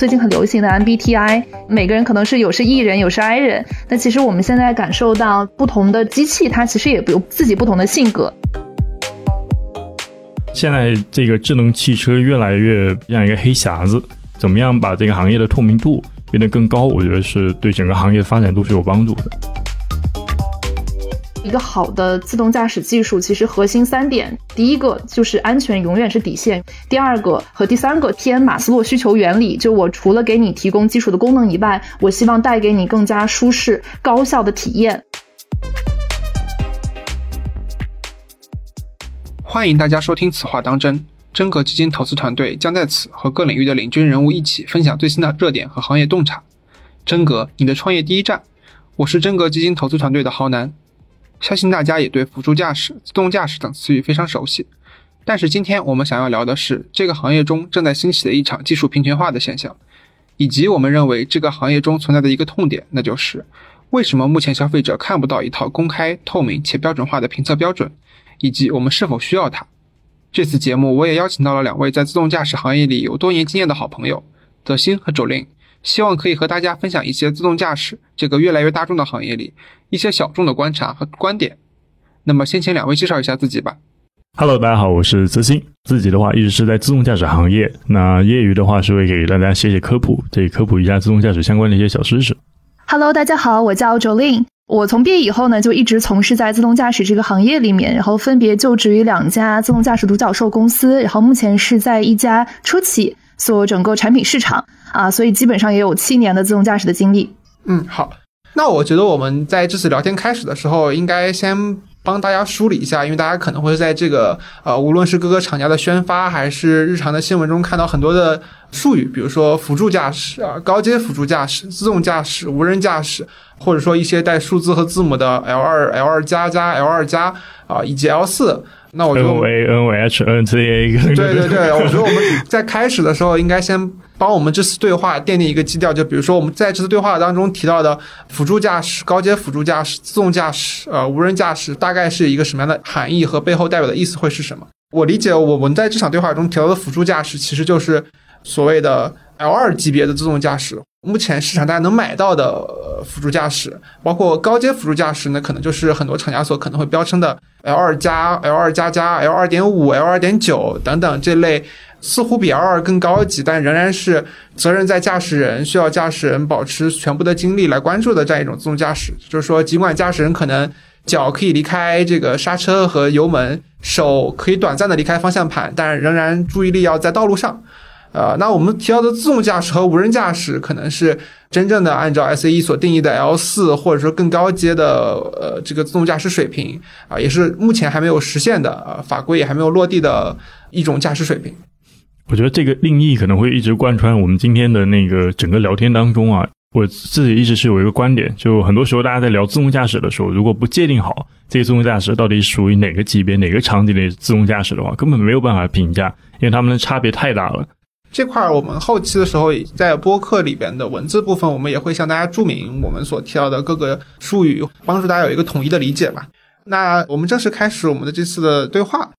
最近很流行的 MBTI，每个人可能是有是 E 人，有是 I 人。那其实我们现在感受到不同的机器，它其实也有自己不同的性格。现在这个智能汽车越来越像一个黑匣子，怎么样把这个行业的透明度变得更高？我觉得是对整个行业发展都是有帮助的。一个好的自动驾驶技术，其实核心三点：第一个就是安全永远是底线；第二个和第三个偏马斯洛需求原理，就我除了给你提供基础的功能以外，我希望带给你更加舒适、高效的体验。欢迎大家收听《此话当真》，真格基金投资团队将在此和各领域的领军人物一起分享最新的热点和行业洞察。真格，你的创业第一站，我是真格基金投资团队的浩南。相信大家也对辅助驾驶、自动驾驶等词语非常熟悉，但是今天我们想要聊的是这个行业中正在兴起的一场技术平权化的现象，以及我们认为这个行业中存在的一个痛点，那就是为什么目前消费者看不到一套公开、透明且标准化的评测标准，以及我们是否需要它。这次节目我也邀请到了两位在自动驾驶行业里有多年经验的好朋友，德兴和周令。希望可以和大家分享一些自动驾驶这个越来越大众的行业里一些小众的观察和观点。那么，先请两位介绍一下自己吧。Hello，大家好，我是泽鑫。自己的话一直是在自动驾驶行业，那业余的话是会给大家写写科普，这科普一下自动驾驶相关的一些小知识。Hello，大家好，我叫 Jolin。我从毕业以后呢，就一直从事在自动驾驶这个行业里面，然后分别就职于两家自动驾驶独角兽公司，然后目前是在一家车企做整个产品市场。啊，所以基本上也有七年的自动驾驶的经历。嗯，好，那我觉得我们在这次聊天开始的时候，应该先帮大家梳理一下，因为大家可能会在这个呃，无论是各个厂家的宣发，还是日常的新闻中看到很多的术语，比如说辅助驾驶啊、高阶辅助驾驶、自动驾驶、无人驾驶，或者说一些带数字和字母的 L 二、L 二加加、L 二加啊，以及 L 四。那我觉得 N V N V H N Z A 对对对，我觉得我们在开始的时候应该先帮我们这次对话奠定一个基调，就比如说我们在这次对话当中提到的辅助驾驶、高阶辅助驾驶、自动驾驶、呃无人驾驶，大概是一个什么样的含义和背后代表的意思会是什么？我理解我们在这场对话中提到的辅助驾驶，其实就是所谓的 L 二级别的自动驾驶。目前市场大家能买到的辅助驾驶，包括高阶辅助驾驶呢，可能就是很多厂家所可能会标称的 L 二加、L 二加加、L 二点五、L 二点九等等这类，似乎比 L 二更高级，但仍然是责任在驾驶人，需要驾驶人保持全部的精力来关注的这样一种自动驾驶。就是说，尽管驾驶人可能脚可以离开这个刹车和油门，手可以短暂的离开方向盘，但仍然注意力要在道路上。呃，那我们提到的自动驾驶和无人驾驶，可能是真正的按照 SAE 所定义的 L 四，或者说更高阶的呃这个自动驾驶水平啊，也是目前还没有实现的啊，法规也还没有落地的一种驾驶水平。我觉得这个定义可能会一直贯穿我们今天的那个整个聊天当中啊。我自己一直是有一个观点，就很多时候大家在聊自动驾驶的时候，如果不界定好这个自动驾驶到底属于哪个级别、哪个场景的自动驾驶的话，根本没有办法评价，因为它们的差别太大了。这块儿我们后期的时候，在播客里边的文字部分，我们也会向大家注明我们所提到的各个术语，帮助大家有一个统一的理解吧。那我们正式开始我们的这次的对话。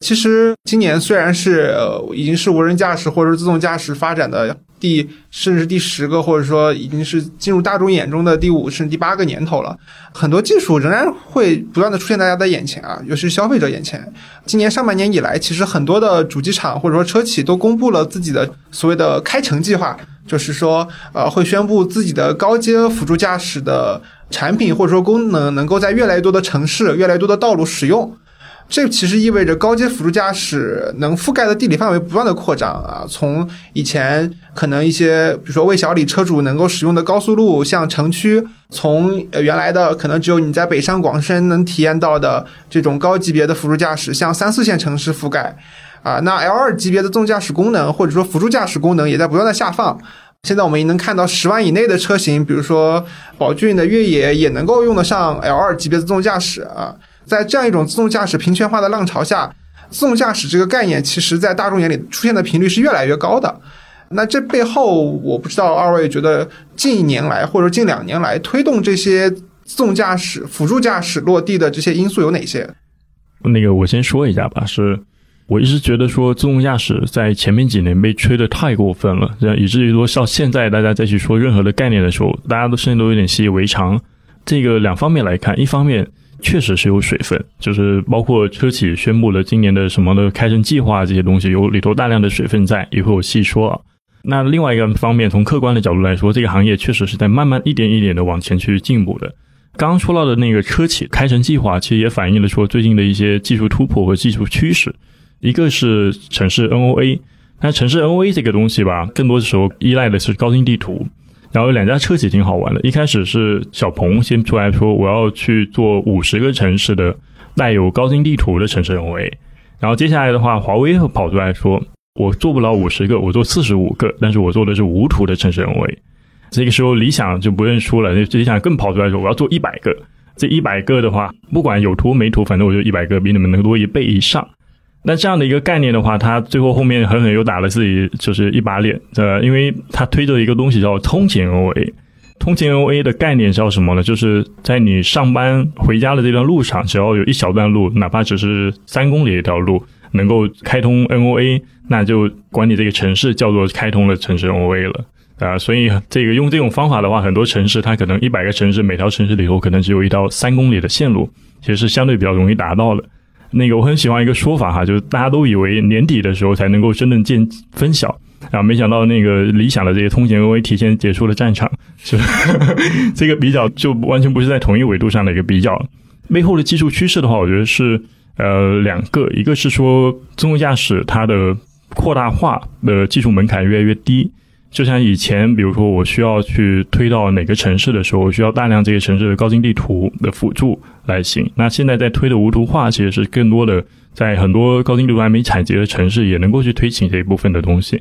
其实今年虽然是呃已经是无人驾驶或者自动驾驶发展的第甚至第十个，或者说已经是进入大众眼中的第五甚至第八个年头了，很多技术仍然会不断的出现大家的眼前啊，尤其是消费者眼前。今年上半年以来，其实很多的主机厂或者说车企都公布了自己的所谓的开城计划，就是说呃会宣布自己的高阶辅助驾驶的产品或者说功能能够在越来越多的城市、越来越多的道路使用。这其实意味着高阶辅助驾驶能覆盖的地理范围不断的扩张啊，从以前可能一些，比如说魏小李车主能够使用的高速路，像城区，从原来的可能只有你在北上广深能体验到的这种高级别的辅助驾驶，向三四线城市覆盖，啊，那 L 二级别的自动驾驶功能或者说辅助驾驶功能也在不断的下放。现在我们也能看到十万以内的车型，比如说宝骏的越野也能够用得上 L 二级别的自动驾驶啊。在这样一种自动驾驶平权化的浪潮下，自动驾驶这个概念，其实在大众眼里出现的频率是越来越高的。那这背后，我不知道二位觉得近一年来或者近两年来推动这些自动驾驶、辅助驾驶落地的这些因素有哪些？那个我先说一下吧，是我一直觉得说自动驾驶在前面几年被吹得太过分了，这样以至于说到现在大家再去说任何的概念的时候，大家都甚至都有点习以为常。这个两方面来看，一方面确实是有水分，就是包括车企宣布了今年的什么的开城计划这些东西，有里头大量的水分在，一会儿我细说啊。那另外一个方面，从客观的角度来说，这个行业确实是在慢慢一点一点的往前去进步的。刚刚说到的那个车企开城计划，其实也反映了说最近的一些技术突破和技术趋势。一个是城市 NOA，那城市 NOA 这个东西吧，更多的时候依赖的是高精地图。然后两家车企挺好玩的，一开始是小鹏先出来说我要去做五十个城市的带有高精地图的城市 NOA，然后接下来的话，华为跑出来说我做不了五十个，我做四十五个，但是我做的是无图的城市 NOA。这个时候理想就不认输了，理想更跑出来说我要做一百个，这一百个的话，不管有图没图，反正我就一百个，比你们能多一倍以上。那这样的一个概念的话，他最后后面狠狠又打了自己就是一把脸，呃，因为他推着一个东西叫通勤 NOA，通勤 NOA 的概念叫什么呢？就是在你上班回家的这段路上，只要有一小段路，哪怕只是三公里一条路，能够开通 NOA，那就管你这个城市叫做开通了城市 NOA 了啊。所以这个用这种方法的话，很多城市它可能一百个城市，每条城市里头可能只有一条三公里的线路，其实是相对比较容易达到的。那个我很喜欢一个说法哈，就是大家都以为年底的时候才能够真正见分晓，然后没想到那个理想的这些通勤 NOA 提前结束了战场，是 这个比较就完全不是在同一维度上的一个比较。背后的技术趋势的话，我觉得是呃两个，一个是说自动驾驶它的扩大化的技术门槛越来越低。就像以前，比如说我需要去推到哪个城市的时候，我需要大量这些城市的高精地图的辅助来行。那现在在推的无图化，其实是更多的在很多高精地图还没采集的城市，也能够去推行这一部分的东西。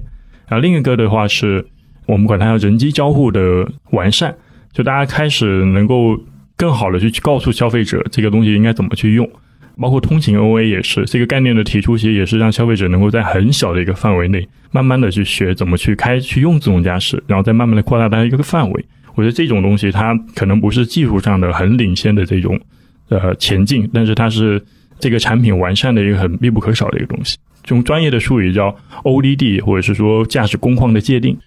然后另一个的话是，我们管它叫人机交互的完善，就大家开始能够更好的去告诉消费者这个东西应该怎么去用。包括通勤 OA 也是这个概念的提出，其实也是让消费者能够在很小的一个范围内，慢慢的去学怎么去开去用自动驾驶，然后再慢慢的扩大它一个范围。我觉得这种东西它可能不是技术上的很领先的这种呃前进，但是它是这个产品完善的一个很必不可少的一个东西。用专业的术语叫 ODD，或者是说驾驶工况的界定。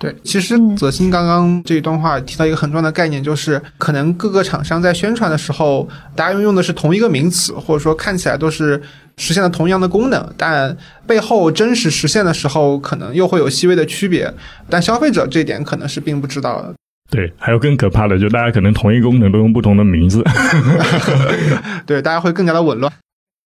对，其实泽鑫刚刚这一段话提到一个很重要的概念，就是可能各个厂商在宣传的时候，大家用用的是同一个名词，或者说看起来都是实现了同样的功能，但背后真实实现的时候，可能又会有细微的区别。但消费者这一点可能是并不知道的。对，还有更可怕的，就大家可能同一个功能都用不同的名字。对，大家会更加的紊乱。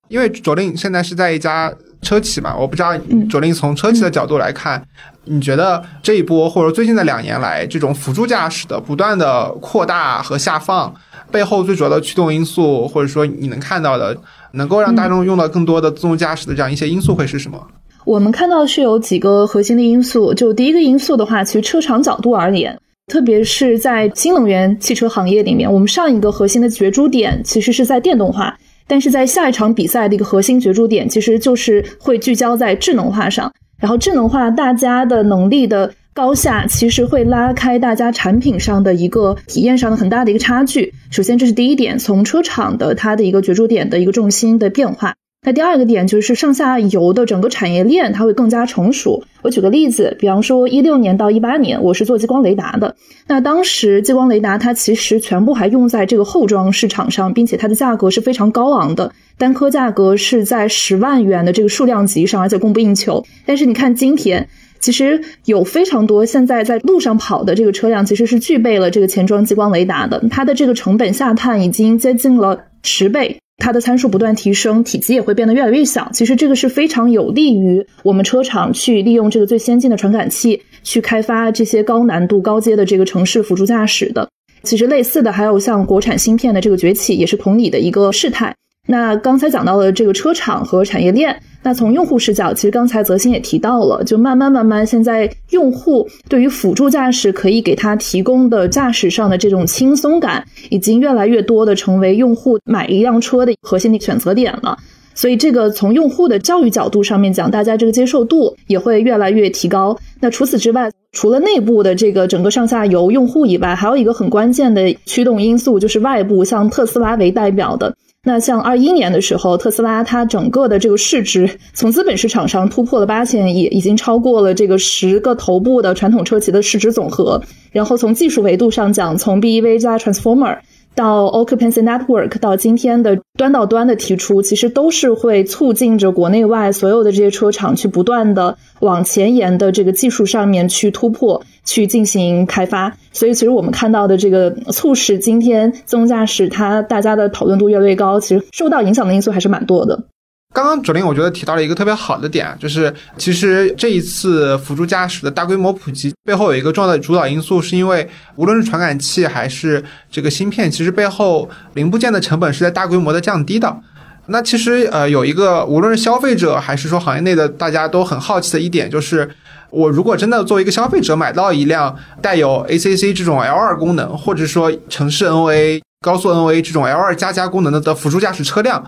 因为卓令现在是在一家车企嘛，我不知道卓林从车企的角度来看。你觉得这一波或者最近的两年来，这种辅助驾驶的不断的扩大和下放，背后最主要的驱动因素，或者说你能看到的，能够让大众用到更多的自动驾驶的这样一些因素会是什么？我们看到是有几个核心的因素。就第一个因素的话，其实车厂角度而言，特别是在新能源汽车行业里面，我们上一个核心的角逐点其实是在电动化，但是在下一场比赛的一个核心角逐点，其实就是会聚焦在智能化上。然后智能化，大家的能力的高下，其实会拉开大家产品上的一个体验上的很大的一个差距。首先，这是第一点，从车厂的它的一个角逐点的一个重心的变化。那第二个点就是上下游的整个产业链，它会更加成熟。我举个例子，比方说一六年到一八年，我是做激光雷达的。那当时激光雷达它其实全部还用在这个后装市场上，并且它的价格是非常高昂的，单颗价格是在十万元的这个数量级上，而且供不应求。但是你看今天，其实有非常多现在在路上跑的这个车辆，其实是具备了这个前装激光雷达的，它的这个成本下探已经接近了十倍。它的参数不断提升，体积也会变得越来越小。其实这个是非常有利于我们车厂去利用这个最先进的传感器去开发这些高难度、高阶的这个城市辅助驾驶的。其实类似的还有像国产芯片的这个崛起，也是同理的一个事态。那刚才讲到了这个车厂和产业链。那从用户视角，其实刚才泽鑫也提到了，就慢慢慢慢，现在用户对于辅助驾驶可以给他提供的驾驶上的这种轻松感，已经越来越多的成为用户买一辆车的核心的选择点了。所以，这个从用户的教育角度上面讲，大家这个接受度也会越来越提高。那除此之外，除了内部的这个整个上下游用户以外，还有一个很关键的驱动因素，就是外部，像特斯拉为代表的。那像二一年的时候，特斯拉它整个的这个市值从资本市场上突破了八千亿，已经超过了这个十个头部的传统车企的市值总和。然后从技术维度上讲，从 BEV 加 Transformer。到 Occupancy Network，到今天的端到端的提出，其实都是会促进着国内外所有的这些车厂去不断的往前沿的这个技术上面去突破，去进行开发。所以，其实我们看到的这个促使今天自动驾驶它大家的讨论度越来越高，其实受到影响的因素还是蛮多的。刚刚左林我觉得提到了一个特别好的点，就是其实这一次辅助驾驶的大规模普及背后有一个重要的主导因素，是因为无论是传感器还是这个芯片，其实背后零部件的成本是在大规模的降低的。那其实呃有一个无论是消费者还是说行业内的大家都很好奇的一点，就是我如果真的作为一个消费者买到一辆带有 ACC 这种 L2 功能，或者说城市 NOA、高速 NOA 这种 L2 加加功能的的辅助驾驶车辆。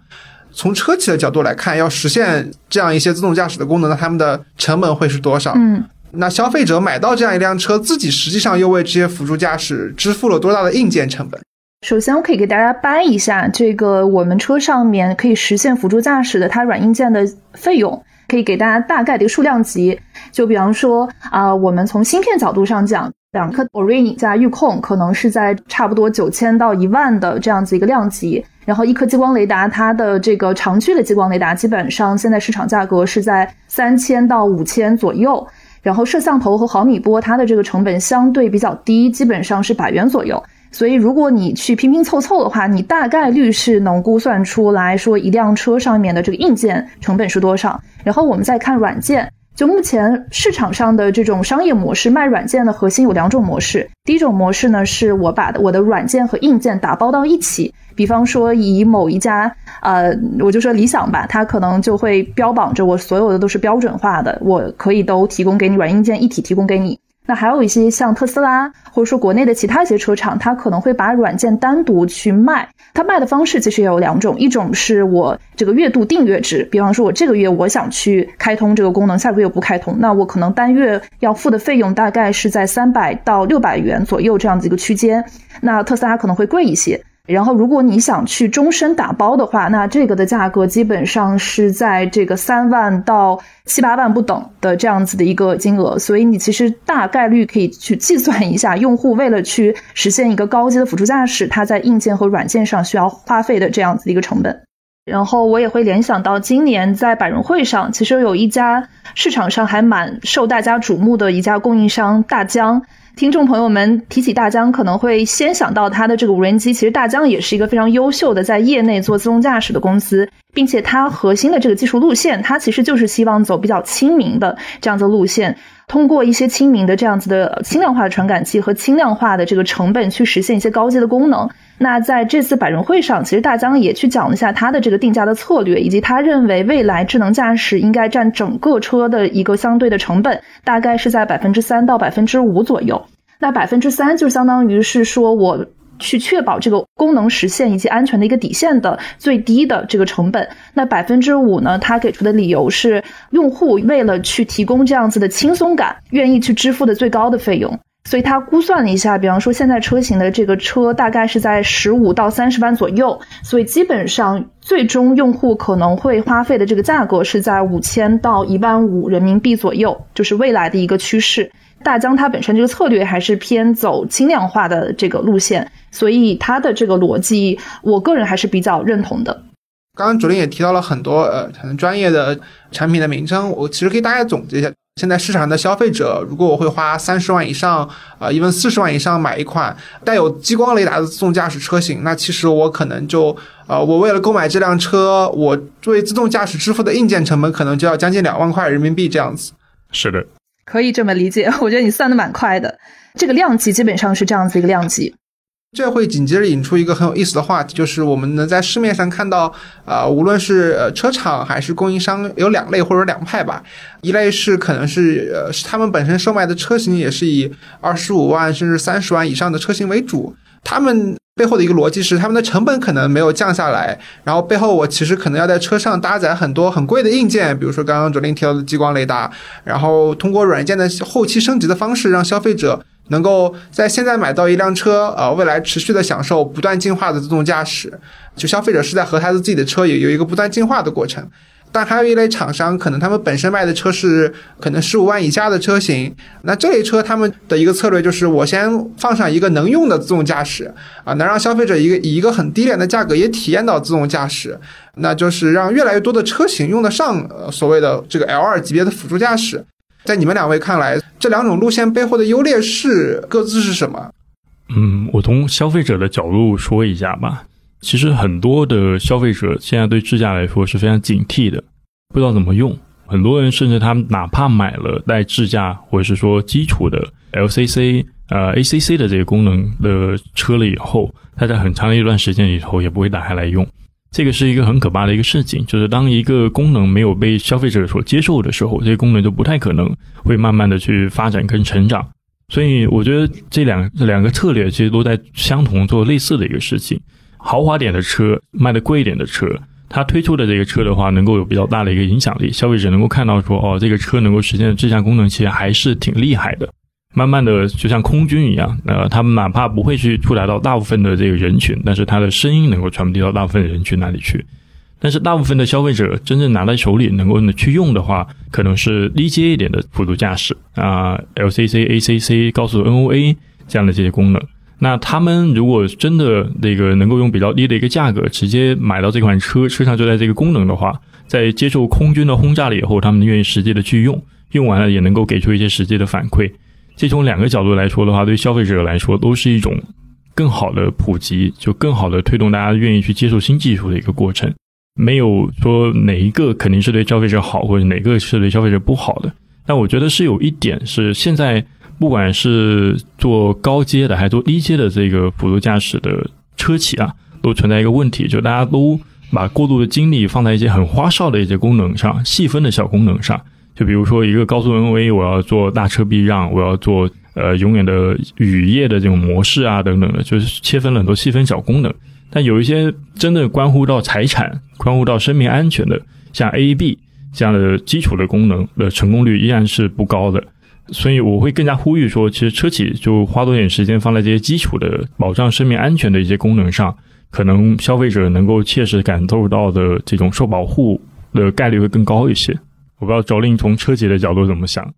从车企的角度来看，要实现这样一些自动驾驶的功能，那他们的成本会是多少？嗯，那消费者买到这样一辆车，自己实际上又为这些辅助驾驶支付了多大的硬件成本？首先，我可以给大家掰一下这个我们车上面可以实现辅助驾驶的它软硬件的费用，可以给大家大概的一个数量级。就比方说啊，我们从芯片角度上讲。两颗 Orin 加预控可能是在差不多九千到一万的这样子一个量级，然后一颗激光雷达，它的这个长距的激光雷达基本上现在市场价格是在三千到五千左右，然后摄像头和毫米波它的这个成本相对比较低，基本上是百元左右，所以如果你去拼拼凑凑的话，你大概率是能估算出来说一辆车上面的这个硬件成本是多少，然后我们再看软件。就目前市场上的这种商业模式，卖软件的核心有两种模式。第一种模式呢，是我把我的软件和硬件打包到一起。比方说，以某一家，呃，我就说理想吧，它可能就会标榜着我所有的都是标准化的，我可以都提供给你软硬件一体提供给你。那还有一些像特斯拉，或者说国内的其他一些车厂，它可能会把软件单独去卖。它卖的方式其实也有两种，一种是我这个月度订阅制，比方说我这个月我想去开通这个功能，下个月不开通，那我可能单月要付的费用大概是在三百到六百元左右这样子一个区间。那特斯拉可能会贵一些。然后，如果你想去终身打包的话，那这个的价格基本上是在这个三万到七八万不等的这样子的一个金额。所以，你其实大概率可以去计算一下，用户为了去实现一个高阶的辅助驾驶，它在硬件和软件上需要花费的这样子的一个成本。然后，我也会联想到今年在百人会上，其实有一家市场上还蛮受大家瞩目的一家供应商大疆。听众朋友们提起大疆，可能会先想到它的这个无人机。其实大疆也是一个非常优秀的在业内做自动驾驶的公司，并且它核心的这个技术路线，它其实就是希望走比较亲民的这样子路线，通过一些亲民的这样子的轻量化的传感器和轻量化的这个成本去实现一些高阶的功能。那在这次百人会上，其实大疆也去讲了一下它的这个定价的策略，以及他认为未来智能驾驶应该占整个车的一个相对的成本，大概是在百分之三到百分之五左右。那百分之三就相当于是说我去确保这个功能实现以及安全的一个底线的最低的这个成本。那百分之五呢，他给出的理由是用户为了去提供这样子的轻松感，愿意去支付的最高的费用。所以他估算了一下，比方说现在车型的这个车大概是在十五到三十万左右，所以基本上最终用户可能会花费的这个价格是在五千到一万五人民币左右，就是未来的一个趋势。大疆它本身这个策略还是偏走轻量化的这个路线，所以它的这个逻辑，我个人还是比较认同的。刚刚主林也提到了很多呃很专业的产品的名称，我其实可以大概总结一下。现在市场上的消费者，如果我会花三十万以上，啊，一万四十万以上买一款带有激光雷达的自动驾驶车型，那其实我可能就，呃，我为了购买这辆车，我为自动驾驶支付的硬件成本可能就要将近两万块人民币这样子。是的，可以这么理解。我觉得你算的蛮快的，这个量级基本上是这样子一个量级。这会紧接着引出一个很有意思的话题，就是我们能在市面上看到，啊，无论是呃车厂还是供应商，有两类或者两派吧。一类是可能是呃是他们本身售卖的车型也是以二十五万甚至三十万以上的车型为主，他们背后的一个逻辑是他们的成本可能没有降下来，然后背后我其实可能要在车上搭载很多很贵的硬件，比如说刚刚卓林提到的激光雷达，然后通过软件的后期升级的方式让消费者。能够在现在买到一辆车，呃，未来持续的享受不断进化的自动驾驶。就消费者是在和他的自己的车也有一个不断进化的过程。但还有一类厂商，可能他们本身卖的车是可能十五万以下的车型，那这类车他们的一个策略就是，我先放上一个能用的自动驾驶啊，能让消费者一个以一个很低廉的价格也体验到自动驾驶，那就是让越来越多的车型用得上呃所谓的这个 L 二级别的辅助驾驶。在你们两位看来，这两种路线背后的优劣势各自是什么？嗯，我从消费者的角度说一下吧。其实很多的消费者现在对智驾来说是非常警惕的，不知道怎么用。很多人甚至他们哪怕买了带智驾或者是说基础的 LCC、呃 ACC 的这个功能的车了以后，他在很长的一段时间里头也不会打开来用。这个是一个很可怕的一个事情，就是当一个功能没有被消费者所接受的时候，这些功能就不太可能会慢慢的去发展跟成长。所以我觉得这两两个策略其实都在相同做类似的一个事情。豪华点的车，卖的贵一点的车，它推出的这个车的话，能够有比较大的一个影响力，消费者能够看到说，哦，这个车能够实现的智驾功能，其实还是挺厉害的。慢慢的，就像空军一样，呃，他们哪怕不会去触达到大部分的这个人群，但是它的声音能够传递到大部分人群那里去。但是大部分的消费者真正拿在手里能够去用的话，可能是低阶一点的辅助驾驶啊，LCC、ACC、高速 NOA 这样的这些功能。那他们如果真的那个能够用比较低的一个价格直接买到这款车，车上就带这个功能的话，在接受空军的轰炸了以后，他们愿意实际的去用，用完了也能够给出一些实际的反馈。这从两个角度来说的话，对消费者来说都是一种更好的普及，就更好的推动大家愿意去接受新技术的一个过程。没有说哪一个肯定是对消费者好，或者哪个是对消费者不好的。但我觉得是有一点是现在。不管是做高阶的还是做低阶的这个辅助驾驶的车企啊，都存在一个问题，就大家都把过度的精力放在一些很花哨的一些功能上、细分的小功能上。就比如说一个高速 NV，我要做大车避让，我要做呃永远的雨夜的这种模式啊等等的，就是切分了很多细分小功能。但有一些真的关乎到财产、关乎到生命安全的，像 AEB 这样的基础的功能的成功率依然是不高的。所以我会更加呼吁说，其实车企就花多点时间放在这些基础的保障生命安全的一些功能上，可能消费者能够切实感受到的这种受保护的概率会更高一些。我不知道周令从车企的角度怎么想。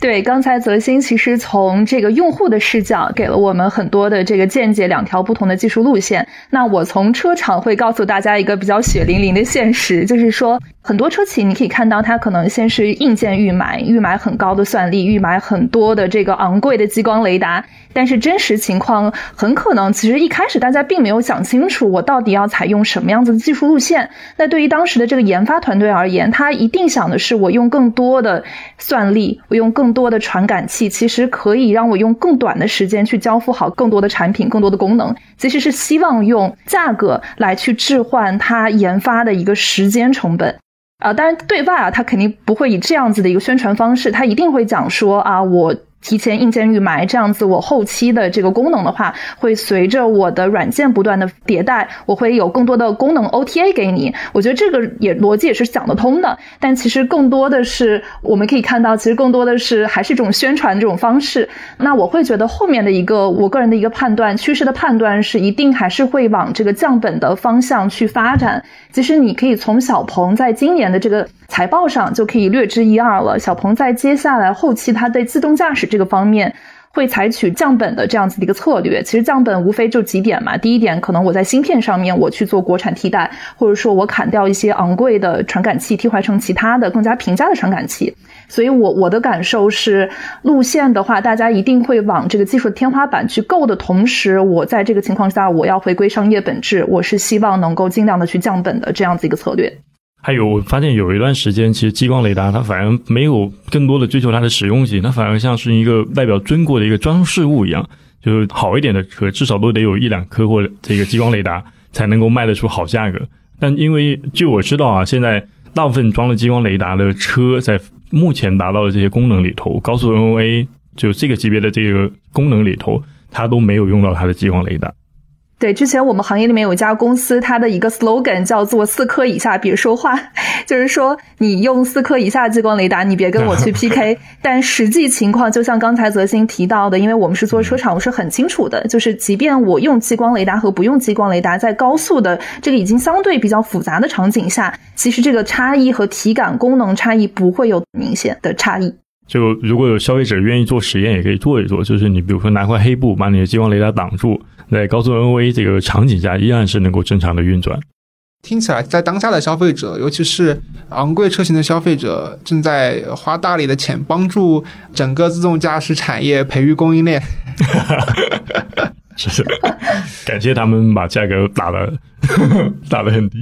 对，刚才泽鑫其实从这个用户的视角给了我们很多的这个见解，两条不同的技术路线。那我从车厂会告诉大家一个比较血淋淋的现实，就是说很多车企你可以看到，它可能先是硬件预买，预买很高的算力，预买很多的这个昂贵的激光雷达。但是真实情况很可能，其实一开始大家并没有想清楚，我到底要采用什么样子的技术路线。那对于当时的这个研发团队而言，他一定想的是，我用更多的算力，我用更多的传感器，其实可以让我用更短的时间去交付好更多的产品、更多的功能。其实是希望用价格来去置换它研发的一个时间成本。啊，当然对外啊，他肯定不会以这样子的一个宣传方式，他一定会讲说啊，我。提前硬件预埋，这样子我后期的这个功能的话，会随着我的软件不断的迭代，我会有更多的功能 OTA 给你。我觉得这个也逻辑也是讲得通的。但其实更多的是我们可以看到，其实更多的是还是一种宣传这种方式。那我会觉得后面的一个我个人的一个判断趋势的判断是，一定还是会往这个降本的方向去发展。其实你可以从小鹏在今年的这个财报上就可以略知一二了。小鹏在接下来后期它对自动驾驶这个方面会采取降本的这样子的一个策略。其实降本无非就几点嘛。第一点，可能我在芯片上面我去做国产替代，或者说我砍掉一些昂贵的传感器，替换成其他的更加平价的传感器。所以我我的感受是，路线的话，大家一定会往这个技术天花板去够的同时，我在这个情况下，我要回归商业本质，我是希望能够尽量的去降本的这样子一个策略。还有，我发现有一段时间，其实激光雷达它反而没有更多的追求它的实用性，它反而像是一个代表中国的一个装饰物一样，就是好一点的车至少都得有一两颗或这个激光雷达才能够卖得出好价格。但因为据我知道啊，现在大部分装了激光雷达的车在目前达到的这些功能里头，高速 NOA 就这个级别的这个功能里头，它都没有用到它的激光雷达。对，之前我们行业里面有一家公司，它的一个 slogan 叫做“四颗以下别说话”，就是说你用四颗以下激光雷达，你别跟我去 PK。但实际情况就像刚才泽鑫提到的，因为我们是做车厂，我是很清楚的，就是即便我用激光雷达和不用激光雷达，在高速的这个已经相对比较复杂的场景下，其实这个差异和体感功能差异不会有明显的差异。就如果有消费者愿意做实验，也可以做一做。就是你比如说拿块黑布把你的激光雷达挡住，在高速 NV 这个场景下，依然是能够正常的运转。听起来，在当下的消费者，尤其是昂贵车型的消费者，正在花大力的钱帮助整个自动驾驶产业培育供应链。是是，感谢他们把价格打的打的很低。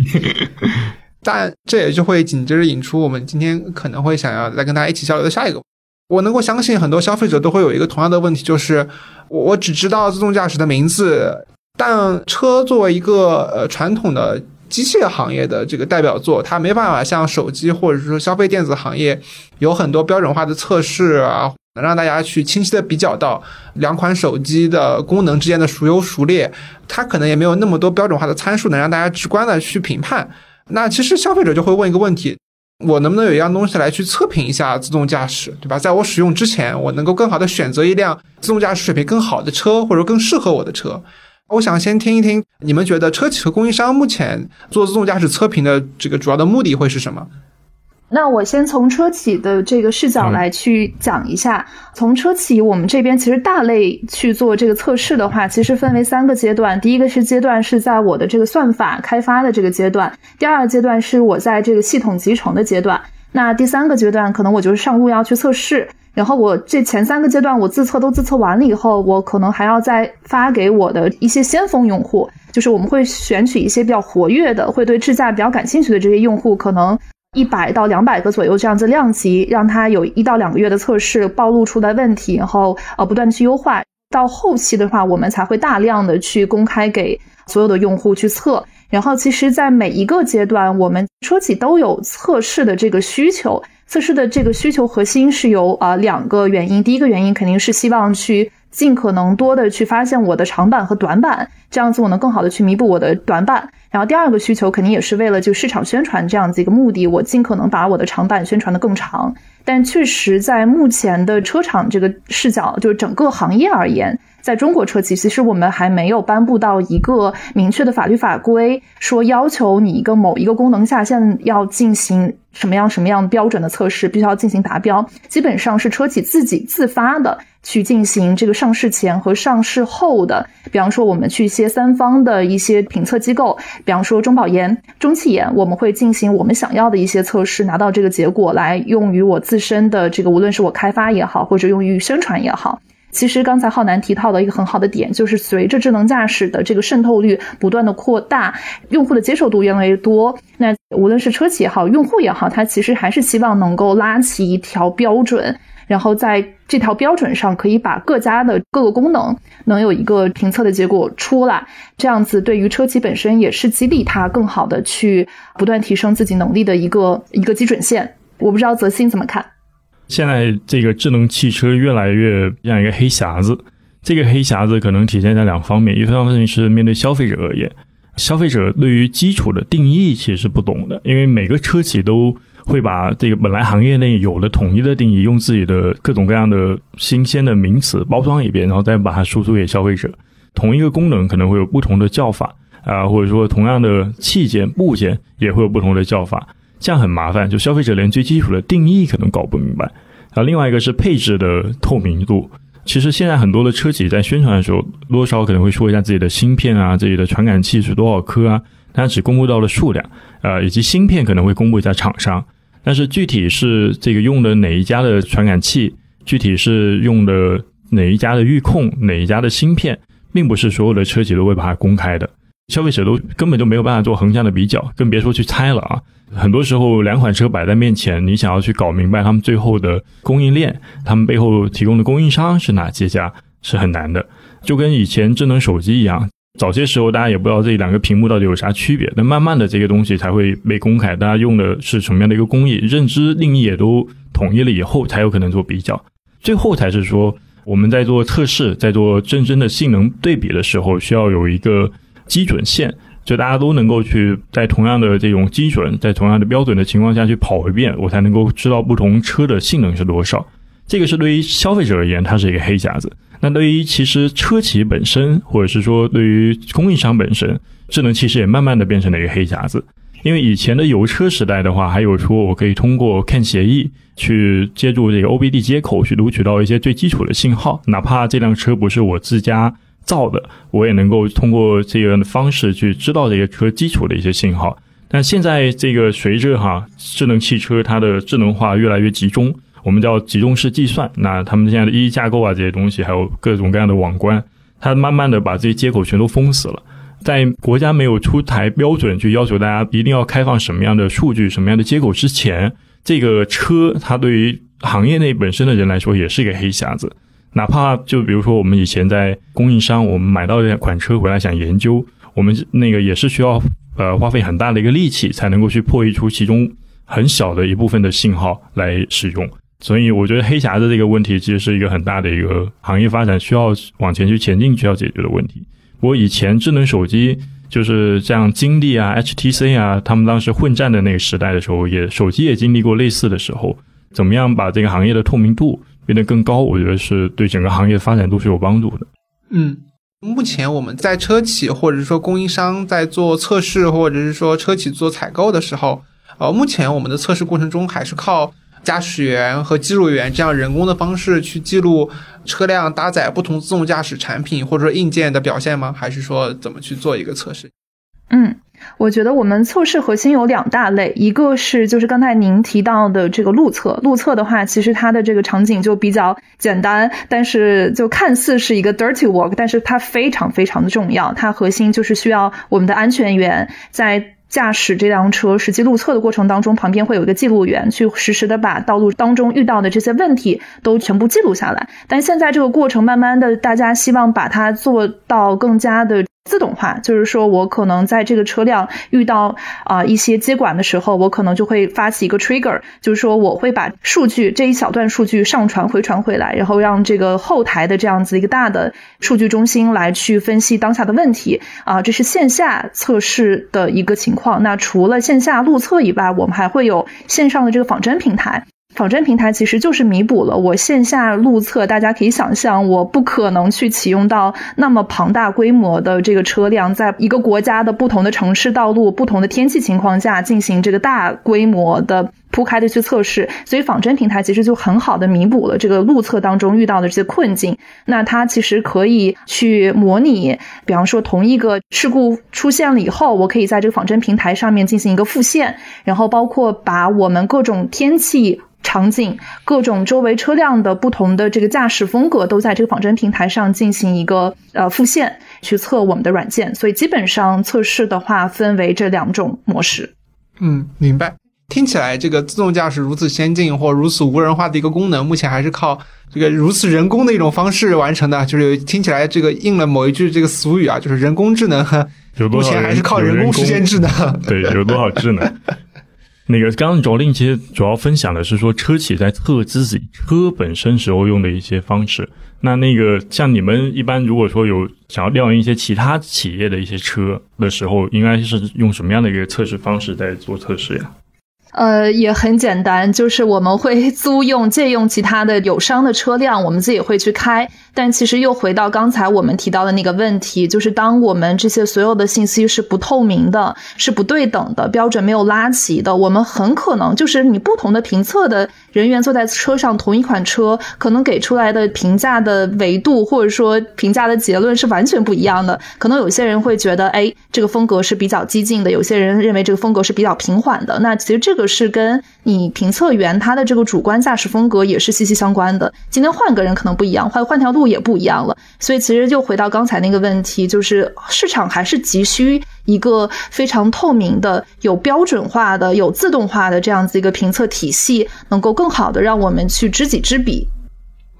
但这也就会紧接着引出我们今天可能会想要再跟大家一起交流的下一个。我能够相信很多消费者都会有一个同样的问题，就是我我只知道自动驾驶的名字，但车作为一个呃传统的机械行业的这个代表作，它没办法像手机或者说消费电子行业有很多标准化的测试啊，能让大家去清晰的比较到两款手机的功能之间的孰优孰劣，它可能也没有那么多标准化的参数能让大家直观的去评判。那其实消费者就会问一个问题。我能不能有一样东西来去测评一下自动驾驶，对吧？在我使用之前，我能够更好的选择一辆自动驾驶水平更好的车，或者更适合我的车。我想先听一听，你们觉得车企和供应商目前做自动驾驶测评的这个主要的目的会是什么？那我先从车企的这个视角来去讲一下。从车企我们这边，其实大类去做这个测试的话，其实分为三个阶段。第一个是阶段是在我的这个算法开发的这个阶段，第二个阶段是我在这个系统集成的阶段，那第三个阶段可能我就是上路要去测试。然后我这前三个阶段我自测都自测完了以后，我可能还要再发给我的一些先锋用户，就是我们会选取一些比较活跃的，会对智驾比较感兴趣的这些用户，可能。一百到两百个左右这样子量级，让它有一到两个月的测试，暴露出的问题，然后呃不断去优化。到后期的话，我们才会大量的去公开给所有的用户去测。然后其实，在每一个阶段，我们车企都有测试的这个需求。测试的这个需求核心是由啊两个原因，第一个原因肯定是希望去。尽可能多的去发现我的长板和短板，这样子我能更好的去弥补我的短板。然后第二个需求肯定也是为了就市场宣传这样子一个目的，我尽可能把我的长板宣传的更长。但确实在目前的车厂这个视角，就是整个行业而言。在中国车企，其实我们还没有颁布到一个明确的法律法规，说要求你一个某一个功能下线要进行什么样什么样标准的测试，必须要进行达标。基本上是车企自己自发的去进行这个上市前和上市后的，比方说我们去一些三方的一些评测机构，比方说中保研、中汽研，我们会进行我们想要的一些测试，拿到这个结果来用于我自身的这个，无论是我开发也好，或者用于宣传也好。其实刚才浩南提到的一个很好的点，就是随着智能驾驶的这个渗透率不断的扩大，用户的接受度越来越多，那无论是车企也好，用户也好，他其实还是希望能够拉起一条标准，然后在这条标准上可以把各家的各个功能能有一个评测的结果出来，这样子对于车企本身也是激励它更好的去不断提升自己能力的一个一个基准线。我不知道泽鑫怎么看。现在这个智能汽车越来越像一个黑匣子，这个黑匣子可能体现在两方面，一方面是面对消费者而言，消费者对于基础的定义其实是不懂的，因为每个车企都会把这个本来行业内有的统一的定义，用自己的各种各样的新鲜的名词包装一遍，然后再把它输出给消费者。同一个功能可能会有不同的叫法啊，或者说同样的器件部件也会有不同的叫法。这样很麻烦，就消费者连最基础的定义可能搞不明白。啊，另外一个是配置的透明度。其实现在很多的车企在宣传的时候，多少可能会说一下自己的芯片啊，自己的传感器是多少颗啊，它只公布到了数量，呃，以及芯片可能会公布一下厂商，但是具体是这个用的哪一家的传感器，具体是用的哪一家的预控，哪一家的芯片，并不是所有的车企都会把它公开的。消费者都根本就没有办法做横向的比较，更别说去猜了啊！很多时候，两款车摆在面前，你想要去搞明白他们最后的供应链，他们背后提供的供应商是哪几家，是很难的。就跟以前智能手机一样，早些时候大家也不知道这两个屏幕到底有啥区别，那慢慢的这个东西才会被公开，大家用的是什么样的一个工艺，认知定义也都统一了以后，才有可能做比较。最后才是说，我们在做测试，在做真正的性能对比的时候，需要有一个。基准线，就大家都能够去在同样的这种基准，在同样的标准的情况下去跑一遍，我才能够知道不同车的性能是多少。这个是对于消费者而言，它是一个黑匣子。那对于其实车企本身，或者是说对于供应商本身，智能其实也慢慢的变成了一个黑匣子。因为以前的油车时代的话，还有说我可以通过 CAN 协议去接入这个 OBD 接口去读取到一些最基础的信号，哪怕这辆车不是我自家造的，我也能够通过这个方式去知道这个车基础的一些信号。但现在这个随着哈智能汽车它的智能化越来越集中，我们叫集中式计算，那他们现在的一一架构啊这些东西，还有各种各样的网关，它慢慢的把这些接口全都封死了。在国家没有出台标准去要求大家一定要开放什么样的数据、什么样的接口之前，这个车它对于行业内本身的人来说也是一个黑匣子。哪怕就比如说我们以前在供应商，我们买到这款车回来想研究，我们那个也是需要呃花费很大的一个力气才能够去破译出其中很小的一部分的信号来使用。所以我觉得黑匣子这个问题其实是一个很大的一个行业发展需要往前去前进需要解决的问题。我以前智能手机就是像金立啊、HTC 啊，他们当时混战的那个时代的时候，也手机也经历过类似的时候。怎么样把这个行业的透明度变得更高？我觉得是对整个行业发展都是有帮助的。嗯，目前我们在车企或者是说供应商在做测试，或者是说车企做采购的时候，呃，目前我们的测试过程中还是靠。驾驶员和记录员这样人工的方式去记录车辆搭载不同自动驾驶产品或者说硬件的表现吗？还是说怎么去做一个测试？嗯，我觉得我们测试核心有两大类，一个是就是刚才您提到的这个路测，路测的话，其实它的这个场景就比较简单，但是就看似是一个 dirty work，但是它非常非常的重要，它核心就是需要我们的安全员在。驾驶这辆车实际路测的过程当中，旁边会有一个记录员，去实时的把道路当中遇到的这些问题都全部记录下来。但现在这个过程慢慢的，大家希望把它做到更加的。自动化就是说，我可能在这个车辆遇到啊一些接管的时候，我可能就会发起一个 trigger，就是说我会把数据这一小段数据上传回传回来，然后让这个后台的这样子一个大的数据中心来去分析当下的问题啊，这是线下测试的一个情况。那除了线下路测以外，我们还会有线上的这个仿真平台。仿真平台其实就是弥补了我线下路测，大家可以想象，我不可能去启用到那么庞大规模的这个车辆，在一个国家的不同的城市道路、不同的天气情况下进行这个大规模的铺开的去测试。所以仿真平台其实就很好的弥补了这个路测当中遇到的这些困境。那它其实可以去模拟，比方说同一个事故出现了以后，我可以在这个仿真平台上面进行一个复现，然后包括把我们各种天气。场景各种周围车辆的不同的这个驾驶风格都在这个仿真平台上进行一个呃复现，去测我们的软件。所以基本上测试的话分为这两种模式。嗯，明白。听起来这个自动驾驶如此先进或如此无人化的一个功能，目前还是靠这个如此人工的一种方式完成的。就是听起来这个应了某一句这个俗语啊，就是人工智能，目前还是靠人工实现智能。对，有多少智能？那个刚刚卓令其实主要分享的是说车企在测自己车本身时候用的一些方式。那那个像你们一般如果说有想要调研一些其他企业的一些车的时候，应该是用什么样的一个测试方式在做测试呀？呃，也很简单，就是我们会租用、借用其他的友商的车辆，我们自己会去开。但其实又回到刚才我们提到的那个问题，就是当我们这些所有的信息是不透明的、是不对等的、标准没有拉齐的，我们很可能就是你不同的评测的人员坐在车上，同一款车可能给出来的评价的维度或者说评价的结论是完全不一样的。可能有些人会觉得，哎，这个风格是比较激进的；有些人认为这个风格是比较平缓的。那其实这个是跟你评测员他的这个主观驾驶风格也是息息相关的。今天换个人可能不一样，换换条路。也不一样了，所以其实就回到刚才那个问题，就是市场还是急需一个非常透明的、有标准化的、有自动化的这样子一个评测体系，能够更好的让我们去知己知彼。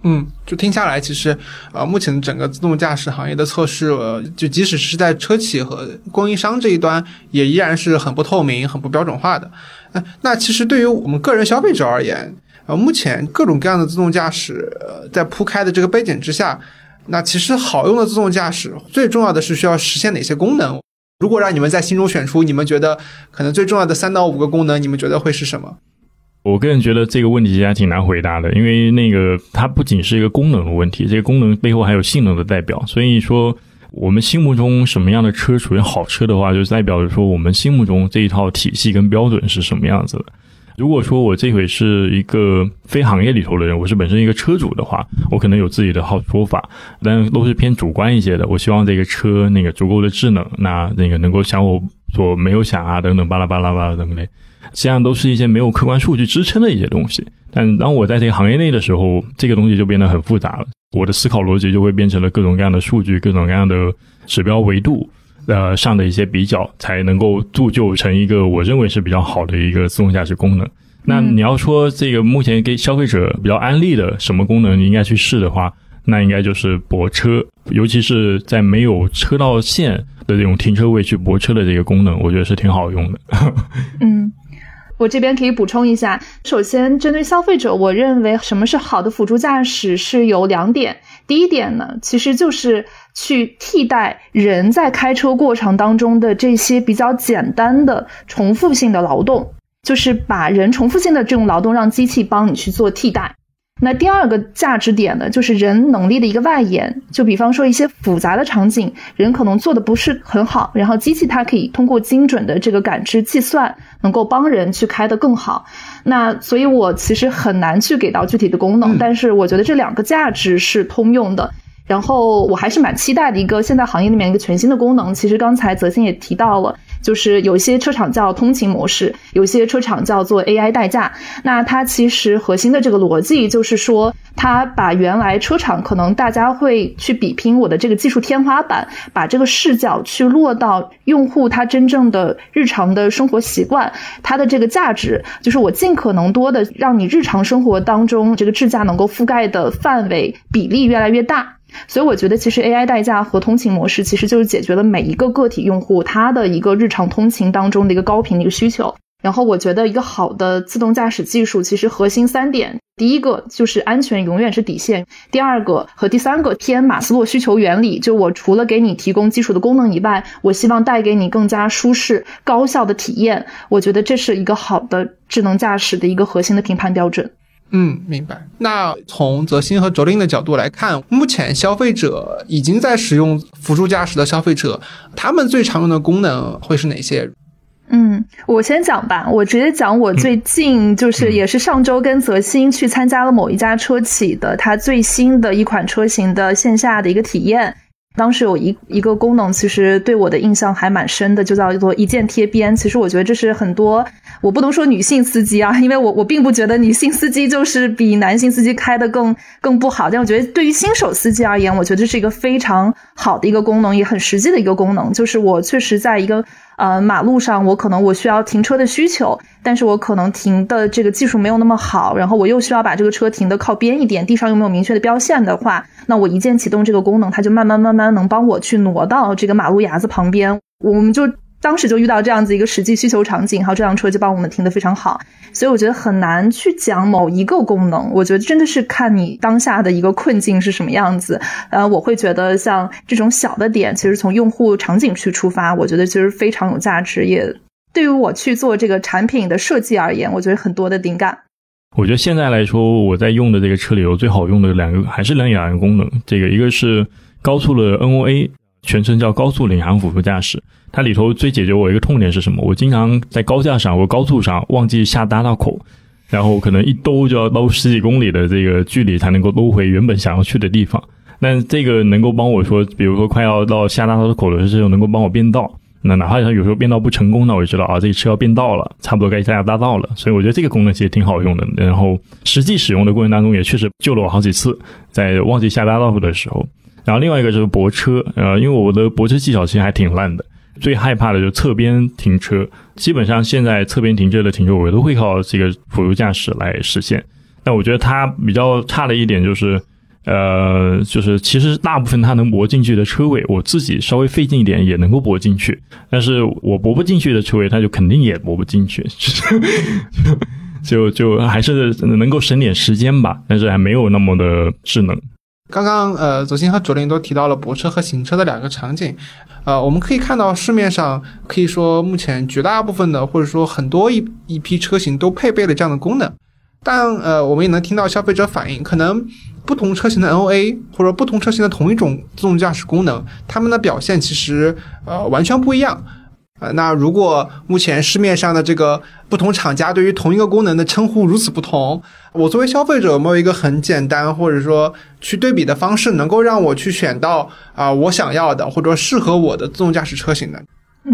嗯，就听下来，其实呃，目前整个自动驾驶行业的测试，就即使是在车企和供应商这一端，也依然是很不透明、很不标准化的。呃，那其实对于我们个人消费者而言，呃，目前各种各样的自动驾驶在铺开的这个背景之下，那其实好用的自动驾驶最重要的是需要实现哪些功能？如果让你们在心中选出你们觉得可能最重要的三到五个功能，你们觉得会是什么？我个人觉得这个问题其实还挺难回答的，因为那个它不仅是一个功能的问题，这个功能背后还有性能的代表。所以说，我们心目中什么样的车属于好车的话，就代表着说我们心目中这一套体系跟标准是什么样子的。如果说我这回是一个非行业里头的人，我是本身一个车主的话，我可能有自己的好说法，但都是偏主观一些的。我希望这个车那个足够的智能，那那个能够想我所没有想啊等等巴拉巴拉巴拉等等。实际上都是一些没有客观数据支撑的一些东西，但当我在这个行业内的时候，这个东西就变得很复杂了。我的思考逻辑就会变成了各种各样的数据、各种各样的指标维度，呃上的一些比较，才能够铸就成一个我认为是比较好的一个自动驾驶功能。那你要说这个目前给消费者比较安利的什么功能你应该去试的话，那应该就是泊车，尤其是在没有车道线的这种停车位去泊车的这个功能，我觉得是挺好用的。嗯。我这边可以补充一下，首先针对消费者，我认为什么是好的辅助驾驶是有两点。第一点呢，其实就是去替代人在开车过程当中的这些比较简单的重复性的劳动，就是把人重复性的这种劳动让机器帮你去做替代。那第二个价值点呢，就是人能力的一个外延。就比方说一些复杂的场景，人可能做的不是很好，然后机器它可以通过精准的这个感知计算，能够帮人去开得更好。那所以我其实很难去给到具体的功能，但是我觉得这两个价值是通用的。然后我还是蛮期待的一个现在行业里面一个全新的功能。其实刚才泽鑫也提到了。就是有些车厂叫通勤模式，有些车厂叫做 AI 代驾。那它其实核心的这个逻辑就是说，它把原来车厂可能大家会去比拼我的这个技术天花板，把这个视角去落到用户他真正的日常的生活习惯，它的这个价值就是我尽可能多的让你日常生活当中这个智驾能够覆盖的范围比例越来越大。所以我觉得，其实 AI 代驾和通勤模式，其实就是解决了每一个个体用户他的一个日常通勤当中的一个高频的一个需求。然后我觉得，一个好的自动驾驶技术，其实核心三点：第一个就是安全永远是底线；第二个和第三个偏马斯洛需求原理，就我除了给你提供基础的功能以外，我希望带给你更加舒适、高效的体验。我觉得这是一个好的智能驾驶的一个核心的评判标准。嗯，明白。那从泽鑫和卓林的角度来看，目前消费者已经在使用辅助驾驶的消费者，他们最常用的功能会是哪些？嗯，我先讲吧，我直接讲我最近就是也是上周跟泽鑫去参加了某一家车企的它最新的一款车型的线下的一个体验。当时有一一个功能，其实对我的印象还蛮深的，就叫做一键贴边。其实我觉得这是很多，我不能说女性司机啊，因为我我并不觉得女性司机就是比男性司机开的更更不好。但我觉得对于新手司机而言，我觉得这是一个非常好的一个功能，也很实际的一个功能。就是我确实在一个。呃，马路上我可能我需要停车的需求，但是我可能停的这个技术没有那么好，然后我又需要把这个车停的靠边一点，地上又没有明确的标线的话，那我一键启动这个功能，它就慢慢慢慢能帮我去挪到这个马路牙子旁边，我们就。当时就遇到这样子一个实际需求场景，然后这辆车就帮我们停得非常好，所以我觉得很难去讲某一个功能，我觉得真的是看你当下的一个困境是什么样子。呃，我会觉得像这种小的点，其实从用户场景去出发，我觉得其实非常有价值，也对于我去做这个产品的设计而言，我觉得很多的灵感。我觉得现在来说，我在用的这个车里头最好用的两个还是两个功能，这个一个是高速的 NOA。全称叫高速领航辅助驾驶，它里头最解决我一个痛点是什么？我经常在高架上或高速上忘记下匝道口，然后可能一兜就要兜十几公里的这个距离才能够兜回原本想要去的地方。但这个能够帮我说，比如说快要到下匝道口的时候，能够帮我变道。那哪怕它有时候变道不成功，那我就知道啊，这车要变道了，差不多该下大道了。所以我觉得这个功能其实挺好用的。然后实际使用的过程当中，也确实救了我好几次，在忘记下大道的时候。然后另外一个就是泊车，呃，因为我的泊车技巧其实还挺烂的，最害怕的就是侧边停车。基本上现在侧边停车的停车我都会靠这个辅助驾驶来实现。但我觉得它比较差的一点就是，呃，就是其实大部分它能泊进去的车位，我自己稍微费劲一点也能够泊进去，但是我泊不进去的车位，它就肯定也泊不进去，就就还是能够省点时间吧，但是还没有那么的智能。刚刚呃，左星和左林都提到了泊车和行车的两个场景，呃，我们可以看到市面上可以说目前绝大部分的或者说很多一一批车型都配备了这样的功能，但呃，我们也能听到消费者反映，可能不同车型的 NOA 或者不同车型的同一种自动驾驶功能，它们的表现其实呃完全不一样。呃，那如果目前市面上的这个不同厂家对于同一个功能的称呼如此不同，我作为消费者有没有一个很简单或者说去对比的方式，能够让我去选到啊我想要的或者说适合我的自动驾驶车型呢？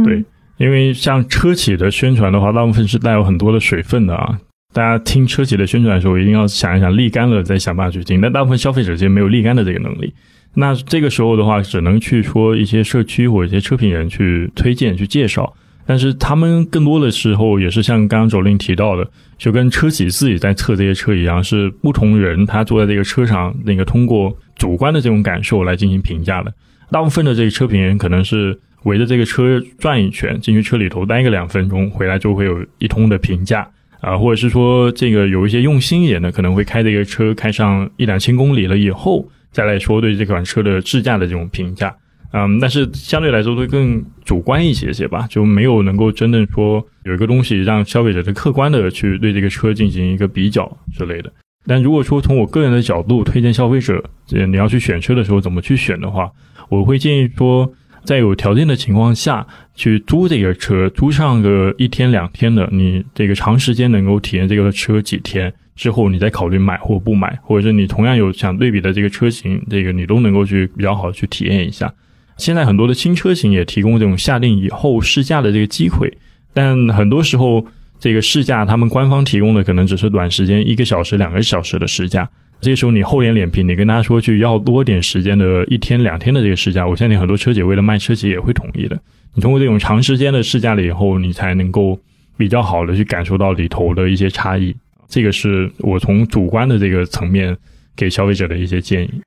对，因为像车企的宣传的话，大部分是带有很多的水分的啊。大家听车企的宣传的时候，一定要想一想沥干了再想办法去听。但大部分消费者其实没有沥干的这个能力。那这个时候的话，只能去说一些社区或者一些车评人去推荐、去介绍。但是他们更多的时候也是像刚刚周令提到的，就跟车企自己在测这些车一样，是不同人他坐在这个车上，那个通过主观的这种感受来进行评价的。大部分的这个车评人可能是围着这个车转一圈，进去车里头待个两分钟，回来就会有一通的评价啊，或者是说这个有一些用心一点的，可能会开这个车开上一两千公里了以后。再来说对这款车的智驾的这种评价，嗯，但是相对来说会更主观一些些吧，就没有能够真正说有一个东西让消费者的客观的去对这个车进行一个比较之类的。但如果说从我个人的角度推荐消费者，你要去选车的时候怎么去选的话，我会建议说，在有条件的情况下去租这个车，租上个一天两天的，你这个长时间能够体验这个车几天。之后你再考虑买或不买，或者是你同样有想对比的这个车型，这个你都能够去比较好的去体验一下。现在很多的新车型也提供这种下定以后试驾的这个机会，但很多时候这个试驾他们官方提供的可能只是短时间一个小时、两个小时的试驾。这时候你厚脸脸皮，你跟他说去要多点时间的一天两天的这个试驾，我相信很多车企为了卖车企也会同意的。你通过这种长时间的试驾了以后，你才能够比较好的去感受到里头的一些差异。这个是我从主观的这个层面给消费者的一些建议。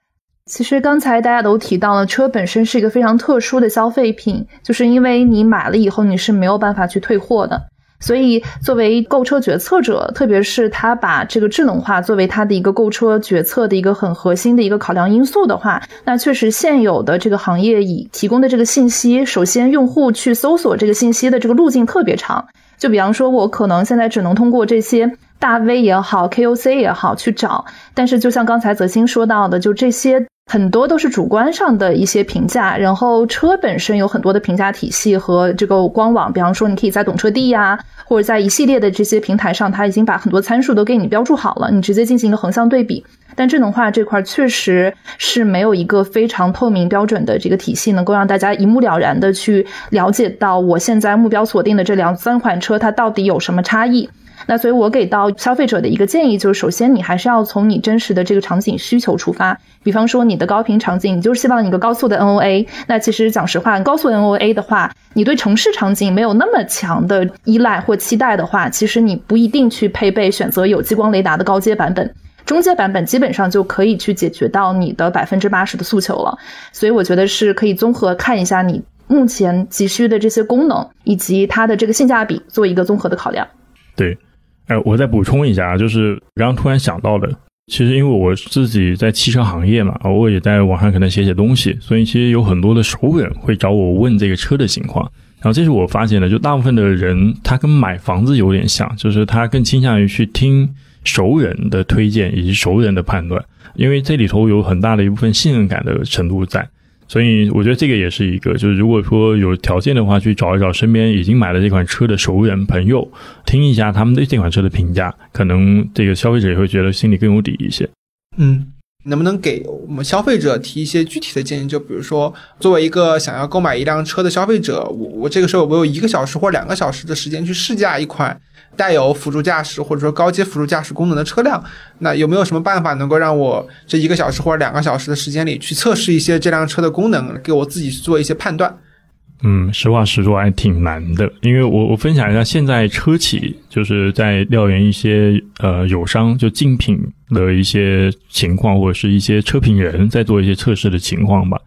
其实刚才大家都提到了，车本身是一个非常特殊的消费品，就是因为你买了以后你是没有办法去退货的。所以作为购车决策者，特别是他把这个智能化作为他的一个购车决策的一个很核心的一个考量因素的话，那确实现有的这个行业以提供的这个信息，首先用户去搜索这个信息的这个路径特别长。就比方说，我可能现在只能通过这些。大 V 也好，KOC 也好，去找。但是就像刚才泽鑫说到的，就这些很多都是主观上的一些评价。然后车本身有很多的评价体系和这个官网，比方说你可以在懂车帝呀，或者在一系列的这些平台上，它已经把很多参数都给你标注好了，你直接进行一个横向对比。但智能化这块确实是没有一个非常透明标准的这个体系，能够让大家一目了然的去了解到我现在目标锁定的这两三款车它到底有什么差异。那所以，我给到消费者的一个建议就是，首先你还是要从你真实的这个场景需求出发。比方说，你的高频场景，你就是希望一个高速的 NOA。那其实讲实话，高速 NOA 的话，你对城市场景没有那么强的依赖或期待的话，其实你不一定去配备选择有激光雷达的高阶版本，中阶版本基本上就可以去解决到你的百分之八十的诉求了。所以我觉得是可以综合看一下你目前急需的这些功能以及它的这个性价比，做一个综合的考量。对。哎，我再补充一下啊，就是刚刚突然想到的，其实因为我自己在汽车行业嘛，偶尔也在网上可能写写东西，所以其实有很多的熟人会找我问这个车的情况。然后这是我发现的，就大部分的人他跟买房子有点像，就是他更倾向于去听熟人的推荐以及熟人的判断，因为这里头有很大的一部分信任感的程度在。所以我觉得这个也是一个，就是如果说有条件的话，去找一找身边已经买了这款车的熟人朋友，听一下他们对这款车的评价，可能这个消费者也会觉得心里更有底一些。嗯。能不能给我们消费者提一些具体的建议？就比如说，作为一个想要购买一辆车的消费者，我我这个时候我有一个小时或两个小时的时间去试驾一款带有辅助驾驶或者说高阶辅助驾驶功能的车辆，那有没有什么办法能够让我这一个小时或者两个小时的时间里去测试一些这辆车的功能，给我自己去做一些判断？嗯，实话实说还挺难的，因为我我分享一下，现在车企就是在调研一些呃友商就竞品的一些情况，或者是一些车评人在做一些测试的情况吧。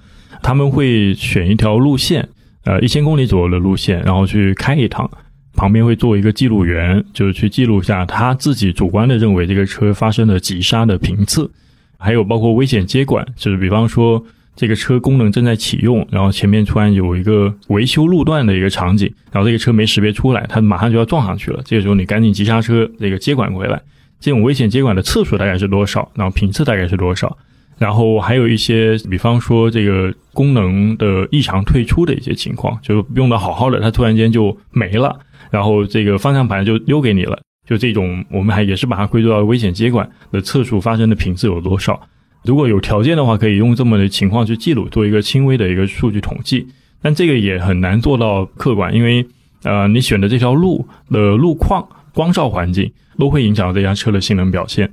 他们会选一条路线，呃一千公里左右的路线，然后去开一趟，旁边会做一个记录员，就是去记录一下他自己主观的认为这个车发生了急刹的频次。还有包括危险接管，就是比方说这个车功能正在启用，然后前面突然有一个维修路段的一个场景，然后这个车没识别出来，它马上就要撞上去了，这个时候你赶紧急刹车，这个接管回来。这种危险接管的次数大概是多少？然后频次大概是多少？然后还有一些，比方说这个功能的异常退出的一些情况，就用的好好的，它突然间就没了，然后这个方向盘就丢给你了，就这种，我们还也是把它归入到危险接管的次数发生的频次有多少？如果有条件的话，可以用这么的情况去记录，做一个轻微的一个数据统计，但这个也很难做到客观，因为呃，你选的这条路的路况、光照环境都会影响这辆车的性能表现。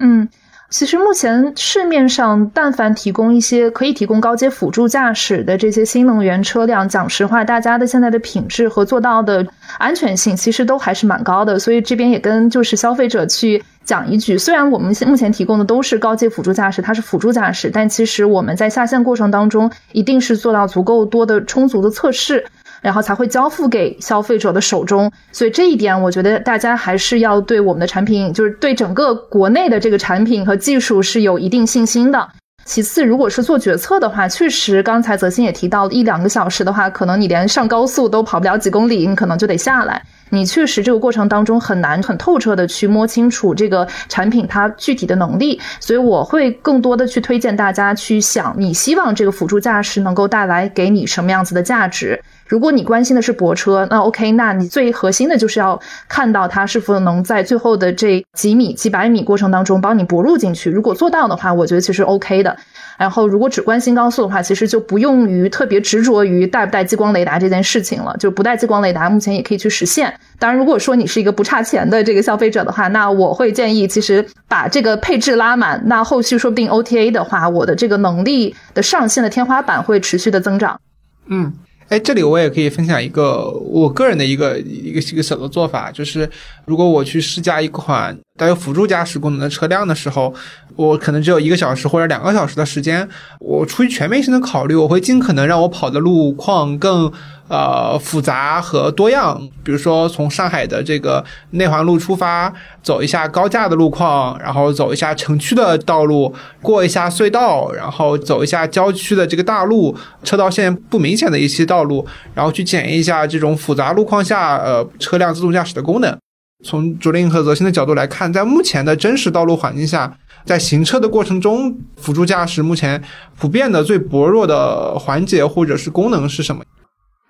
嗯。其实目前市面上，但凡提供一些可以提供高阶辅助驾驶的这些新能源车辆，讲实话，大家的现在的品质和做到的安全性，其实都还是蛮高的。所以这边也跟就是消费者去讲一句，虽然我们现目前提供的都是高阶辅助驾驶，它是辅助驾驶，但其实我们在下线过程当中，一定是做到足够多的充足的测试。然后才会交付给消费者的手中，所以这一点我觉得大家还是要对我们的产品，就是对整个国内的这个产品和技术是有一定信心的。其次，如果是做决策的话，确实刚才泽鑫也提到，一两个小时的话，可能你连上高速都跑不了几公里，你可能就得下来。你确实这个过程当中很难很透彻的去摸清楚这个产品它具体的能力，所以我会更多的去推荐大家去想，你希望这个辅助驾驶能够带来给你什么样子的价值。如果你关心的是泊车，那 OK，那你最核心的就是要看到它是否能在最后的这几米、几百米过程当中帮你泊入进去。如果做到的话，我觉得其实 OK 的。然后，如果只关心高速的话，其实就不用于特别执着于带不带激光雷达这件事情了。就不带激光雷达，目前也可以去实现。当然，如果说你是一个不差钱的这个消费者的话，那我会建议，其实把这个配置拉满。那后续说不定 OTA 的话，我的这个能力的上限的天花板会持续的增长。嗯。哎，这里我也可以分享一个我个人的一个一个一个小的做法，就是如果我去试驾一款带有辅助驾驶功能的车辆的时候，我可能只有一个小时或者两个小时的时间，我出于全面性的考虑，我会尽可能让我跑的路况更。呃，复杂和多样，比如说从上海的这个内环路出发，走一下高架的路况，然后走一下城区的道路，过一下隧道，然后走一下郊区的这个大路，车道线不明显的一些道路，然后去检验一下这种复杂路况下，呃，车辆自动驾驶的功能。从卓林和泽鑫的角度来看，在目前的真实道路环境下，在行车的过程中，辅助驾驶目前普遍的最薄弱的环节或者是功能是什么？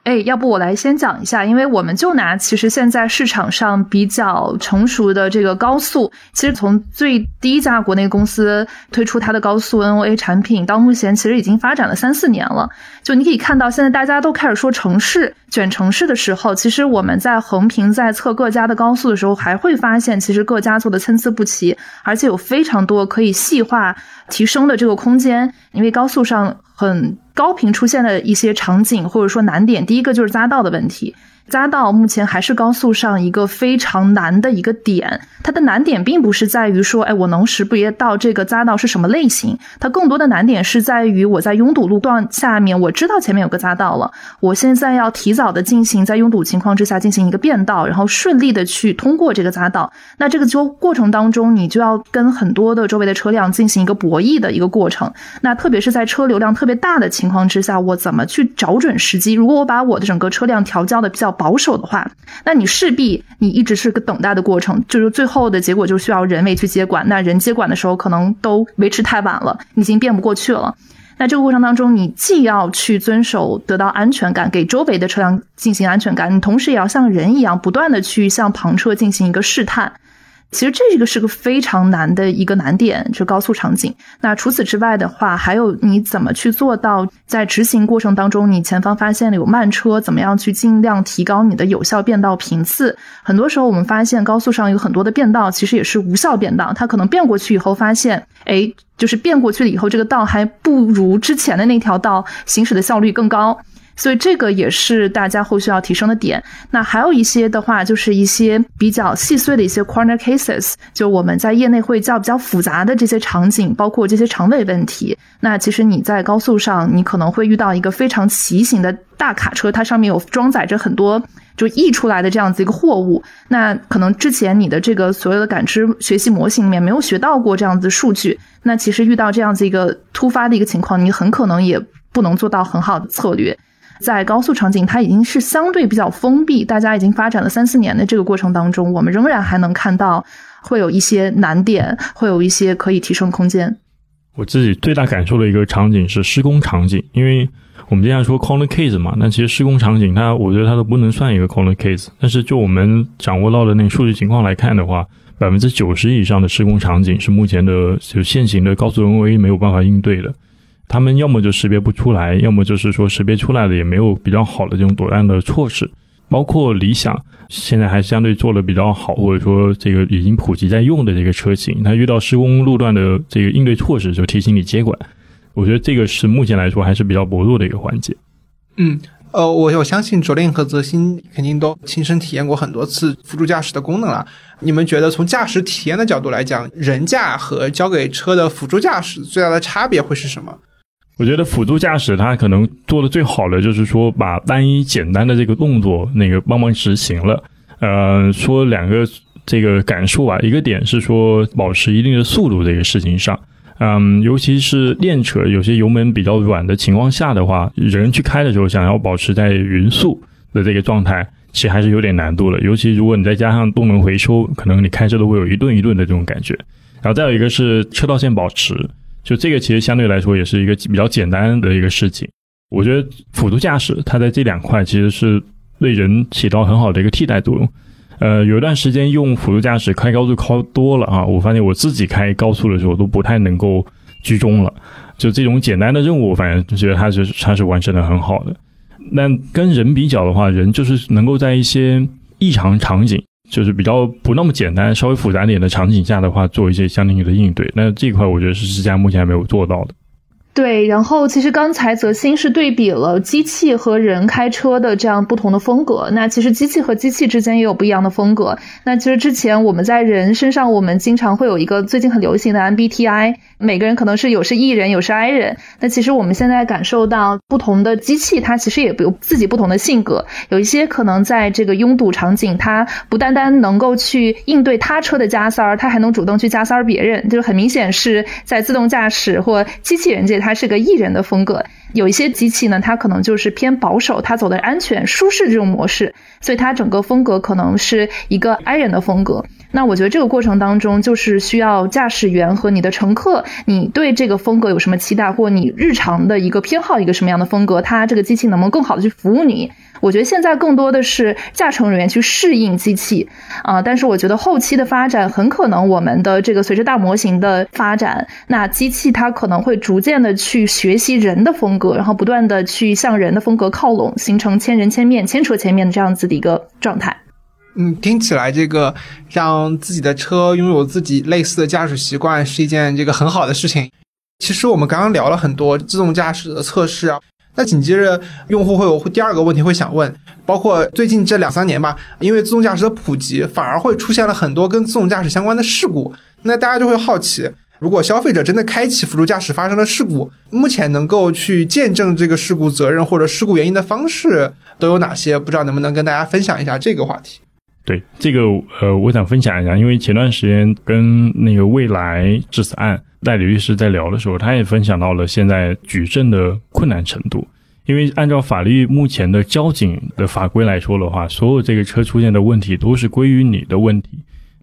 哎，要不我来先讲一下，因为我们就拿其实现在市场上比较成熟的这个高速，其实从最第一家国内公司推出它的高速 NOA 产品到目前，其实已经发展了三四年了。就你可以看到，现在大家都开始说城市卷城市的时候，其实我们在横屏在测各家的高速的时候，还会发现其实各家做的参差不齐，而且有非常多可以细化提升的这个空间，因为高速上很。高频出现的一些场景或者说难点，第一个就是匝道的问题。匝道目前还是高速上一个非常难的一个点，它的难点并不是在于说，哎，我能识别到这个匝道是什么类型，它更多的难点是在于我在拥堵路段下面，我知道前面有个匝道了，我现在要提早的进行在拥堵情况之下进行一个变道，然后顺利的去通过这个匝道。那这个就过程当中，你就要跟很多的周围的车辆进行一个博弈的一个过程。那特别是在车流量特别大的情况之下，我怎么去找准时机？如果我把我的整个车辆调教的比较保守的话，那你势必你一直是个等待的过程，就是最后的结果就需要人为去接管。那人接管的时候，可能都维持太晚了，已经变不过去了。那这个过程当中，你既要去遵守得到安全感，给周围的车辆进行安全感，你同时也要像人一样，不断的去向旁车进行一个试探。其实这个是个非常难的一个难点，就高速场景。那除此之外的话，还有你怎么去做到在执行过程当中，你前方发现了有慢车，怎么样去尽量提高你的有效变道频次？很多时候我们发现高速上有很多的变道，其实也是无效变道。它可能变过去以后发现，哎，就是变过去了以后，这个道还不如之前的那条道行驶的效率更高。所以这个也是大家后续要提升的点。那还有一些的话，就是一些比较细碎的一些 corner cases，就我们在业内会叫比较复杂的这些场景，包括这些长尾问题。那其实你在高速上，你可能会遇到一个非常奇形的大卡车，它上面有装载着很多就溢出来的这样子一个货物。那可能之前你的这个所有的感知学习模型里面没有学到过这样子数据。那其实遇到这样子一个突发的一个情况，你很可能也不能做到很好的策略。在高速场景，它已经是相对比较封闭，大家已经发展了三四年的这个过程当中，我们仍然还能看到会有一些难点，会有一些可以提升空间。我自己最大感受的一个场景是施工场景，因为我们经常说 corner case 嘛，那其实施工场景它，我觉得它都不能算一个 corner case。但是就我们掌握到的那个数据情况来看的话，百分之九十以上的施工场景是目前的就现行的高速人为没有办法应对的。他们要么就识别不出来，要么就是说识别出来了也没有比较好的这种躲让的措施。包括理想现在还相对做的比较好，或者说这个已经普及在用的这个车型，它遇到施工路段的这个应对措施就提醒你接管。我觉得这个是目前来说还是比较薄弱的一个环节。嗯，呃，我我相信卓令和泽鑫肯定都亲身体验过很多次辅助驾驶的功能了。你们觉得从驾驶体验的角度来讲，人驾和交给车的辅助驾驶最大的差别会是什么？我觉得辅助驾驶它可能做的最好的就是说把单一简单的这个动作那个帮忙执行了。呃，说两个这个感受啊，一个点是说保持一定的速度这个事情上，嗯，尤其是练车有些油门比较软的情况下的话，人去开的时候想要保持在匀速的这个状态，其实还是有点难度的。尤其如果你再加上动能回收，可能你开车都会有一顿一顿的这种感觉。然后再有一个是车道线保持。就这个其实相对来说也是一个比较简单的一个事情。我觉得辅助驾驶它在这两块其实是对人起到很好的一个替代作用。呃，有一段时间用辅助驾驶开高速开多了啊，我发现我自己开高速的时候都不太能够居中了。就这种简单的任务，反正就觉得它是它是完成的很好的。那跟人比较的话，人就是能够在一些异常场景。就是比较不那么简单、稍微复杂点的场景下的话，做一些相应的应对。那这一块我觉得是之家目前还没有做到的。对，然后其实刚才泽鑫是对比了机器和人开车的这样不同的风格。那其实机器和机器之间也有不一样的风格。那其实之前我们在人身上，我们经常会有一个最近很流行的 MBTI。每个人可能是有是 E 人，有是 I 人。那其实我们现在感受到不同的机器，它其实也有自己不同的性格。有一些可能在这个拥堵场景，它不单单能够去应对他车的加塞儿，它还能主动去加塞儿别人。就是很明显是在自动驾驶或机器人界，它是个艺人的风格。有一些机器呢，它可能就是偏保守，它走的安全、舒适这种模式，所以它整个风格可能是一个 I 人的风格。那我觉得这个过程当中，就是需要驾驶员和你的乘客，你对这个风格有什么期待，或你日常的一个偏好一个什么样的风格，它这个机器能不能更好的去服务你？我觉得现在更多的是驾乘人员去适应机器啊，但是我觉得后期的发展很可能我们的这个随着大模型的发展，那机器它可能会逐渐的去学习人的风格，然后不断的去向人的风格靠拢，形成千人千面、千车千面的这样子的一个状态。嗯，听起来这个让自己的车拥有自己类似的驾驶习惯是一件这个很好的事情。其实我们刚刚聊了很多自动驾驶的测试啊，那紧接着用户会有第二个问题会想问，包括最近这两三年吧，因为自动驾驶的普及，反而会出现了很多跟自动驾驶相关的事故。那大家就会好奇，如果消费者真的开启辅助驾驶发生了事故，目前能够去见证这个事故责任或者事故原因的方式都有哪些？不知道能不能跟大家分享一下这个话题。对这个，呃，我想分享一下，因为前段时间跟那个未来致死案代理律师在聊的时候，他也分享到了现在举证的困难程度。因为按照法律目前的交警的法规来说的话，所有这个车出现的问题都是归于你的问题，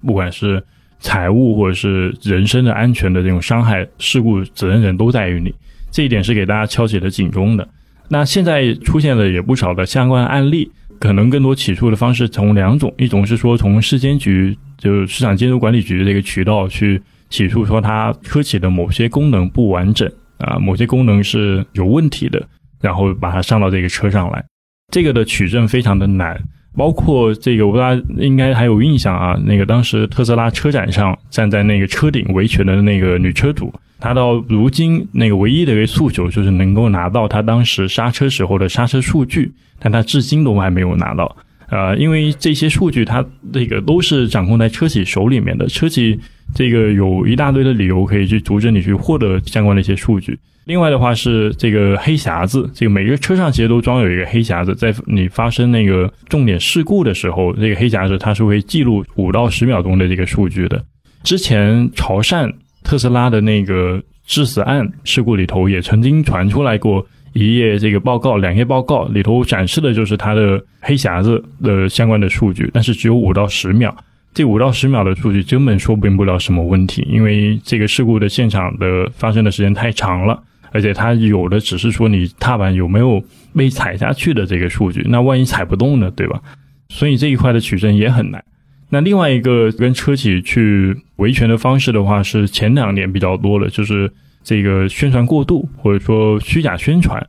不管是财务或者是人身的安全的这种伤害事故，责任人都在于你。这一点是给大家敲起了警钟的。那现在出现了也不少的相关案例。可能更多起诉的方式从两种，一种是说从市监局，就是市场监督管理局这个渠道去起诉，说它车企的某些功能不完整啊，某些功能是有问题的，然后把它上到这个车上来，这个的取证非常的难包括这个，大家应该还有印象啊。那个当时特斯拉车展上站在那个车顶维权的那个女车主，她到如今那个唯一的一个诉求就是能够拿到她当时刹车时候的刹车数据，但她至今都还没有拿到。呃，因为这些数据它这个都是掌控在车企手里面的，车企这个有一大堆的理由可以去阻止你去获得相关的一些数据。另外的话是这个黑匣子，这个每个车上其实都装有一个黑匣子，在你发生那个重点事故的时候，这个黑匣子它是会记录五到十秒钟的这个数据的。之前潮汕特斯拉的那个致死案事故里头也曾经传出来过一页这个报告，两页报告里头展示的就是它的黑匣子的相关的数据，但是只有五到十秒，这五到十秒的数据根本说明不了什么问题，因为这个事故的现场的发生的时间太长了。而且它有的只是说你踏板有没有被踩下去的这个数据，那万一踩不动呢，对吧？所以这一块的取证也很难。那另外一个跟车企去维权的方式的话，是前两年比较多了，就是这个宣传过度或者说虚假宣传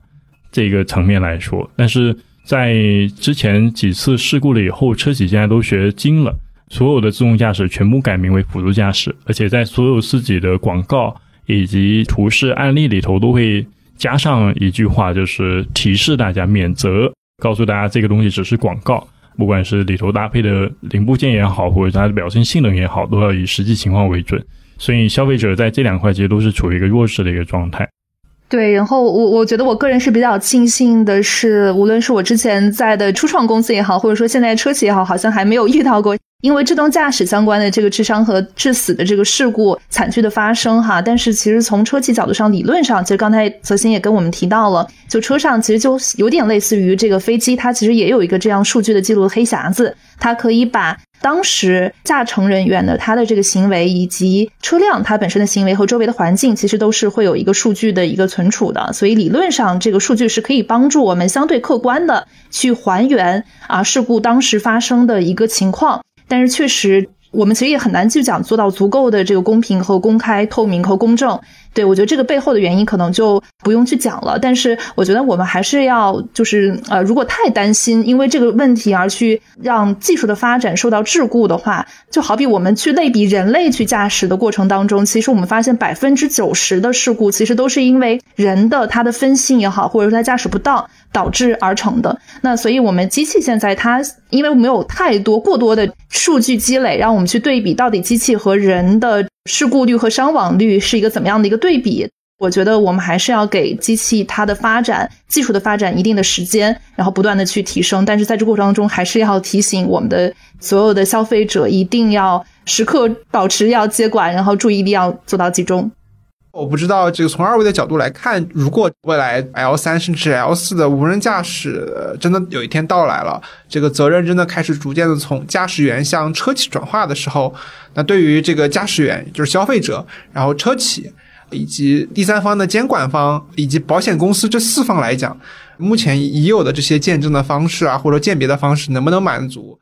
这个层面来说。但是在之前几次事故了以后，车企现在都学精了，所有的自动驾驶全部改名为辅助驾驶，而且在所有自己的广告。以及图示案例里头都会加上一句话，就是提示大家免责，告诉大家这个东西只是广告，不管是里头搭配的零部件也好，或者它的表现性能也好，都要以实际情况为准。所以消费者在这两块其实都是处于一个弱势的一个状态。对，然后我我觉得我个人是比较庆幸的是，无论是我之前在的初创公司也好，或者说现在车企也好，好像还没有遇到过。因为自动驾驶相关的这个智商和致死的这个事故惨剧的发生哈，但是其实从车企角度上，理论上，其实刚才泽鑫也跟我们提到了，就车上其实就有点类似于这个飞机，它其实也有一个这样数据的记录黑匣子，它可以把当时驾乘人员的他的这个行为以及车辆它本身的行为和周围的环境，其实都是会有一个数据的一个存储的，所以理论上这个数据是可以帮助我们相对客观的去还原啊事故当时发生的一个情况。但是确实，我们其实也很难去讲做到足够的这个公平和公开、透明和公正。对，我觉得这个背后的原因可能就不用去讲了。但是我觉得我们还是要，就是呃，如果太担心因为这个问题而去让技术的发展受到桎梏的话，就好比我们去类比人类去驾驶的过程当中，其实我们发现百分之九十的事故其实都是因为人的他的分心也好，或者说他驾驶不当导致而成的。那所以我们机器现在它因为没有太多过多的数据积累，让我们去对比到底机器和人的。事故率和伤亡率是一个怎么样的一个对比？我觉得我们还是要给机器它的发展、技术的发展一定的时间，然后不断的去提升。但是在这过程当中，还是要提醒我们的所有的消费者，一定要时刻保持要接管，然后注意力要做到集中。我不知道这个从二位的角度来看，如果未来 L 三甚至 L 四的无人驾驶真的有一天到来了，这个责任真的开始逐渐的从驾驶员向车企转化的时候，那对于这个驾驶员，就是消费者，然后车企以及第三方的监管方以及保险公司这四方来讲，目前已有的这些鉴证的方式啊，或者鉴别的方式能不能满足？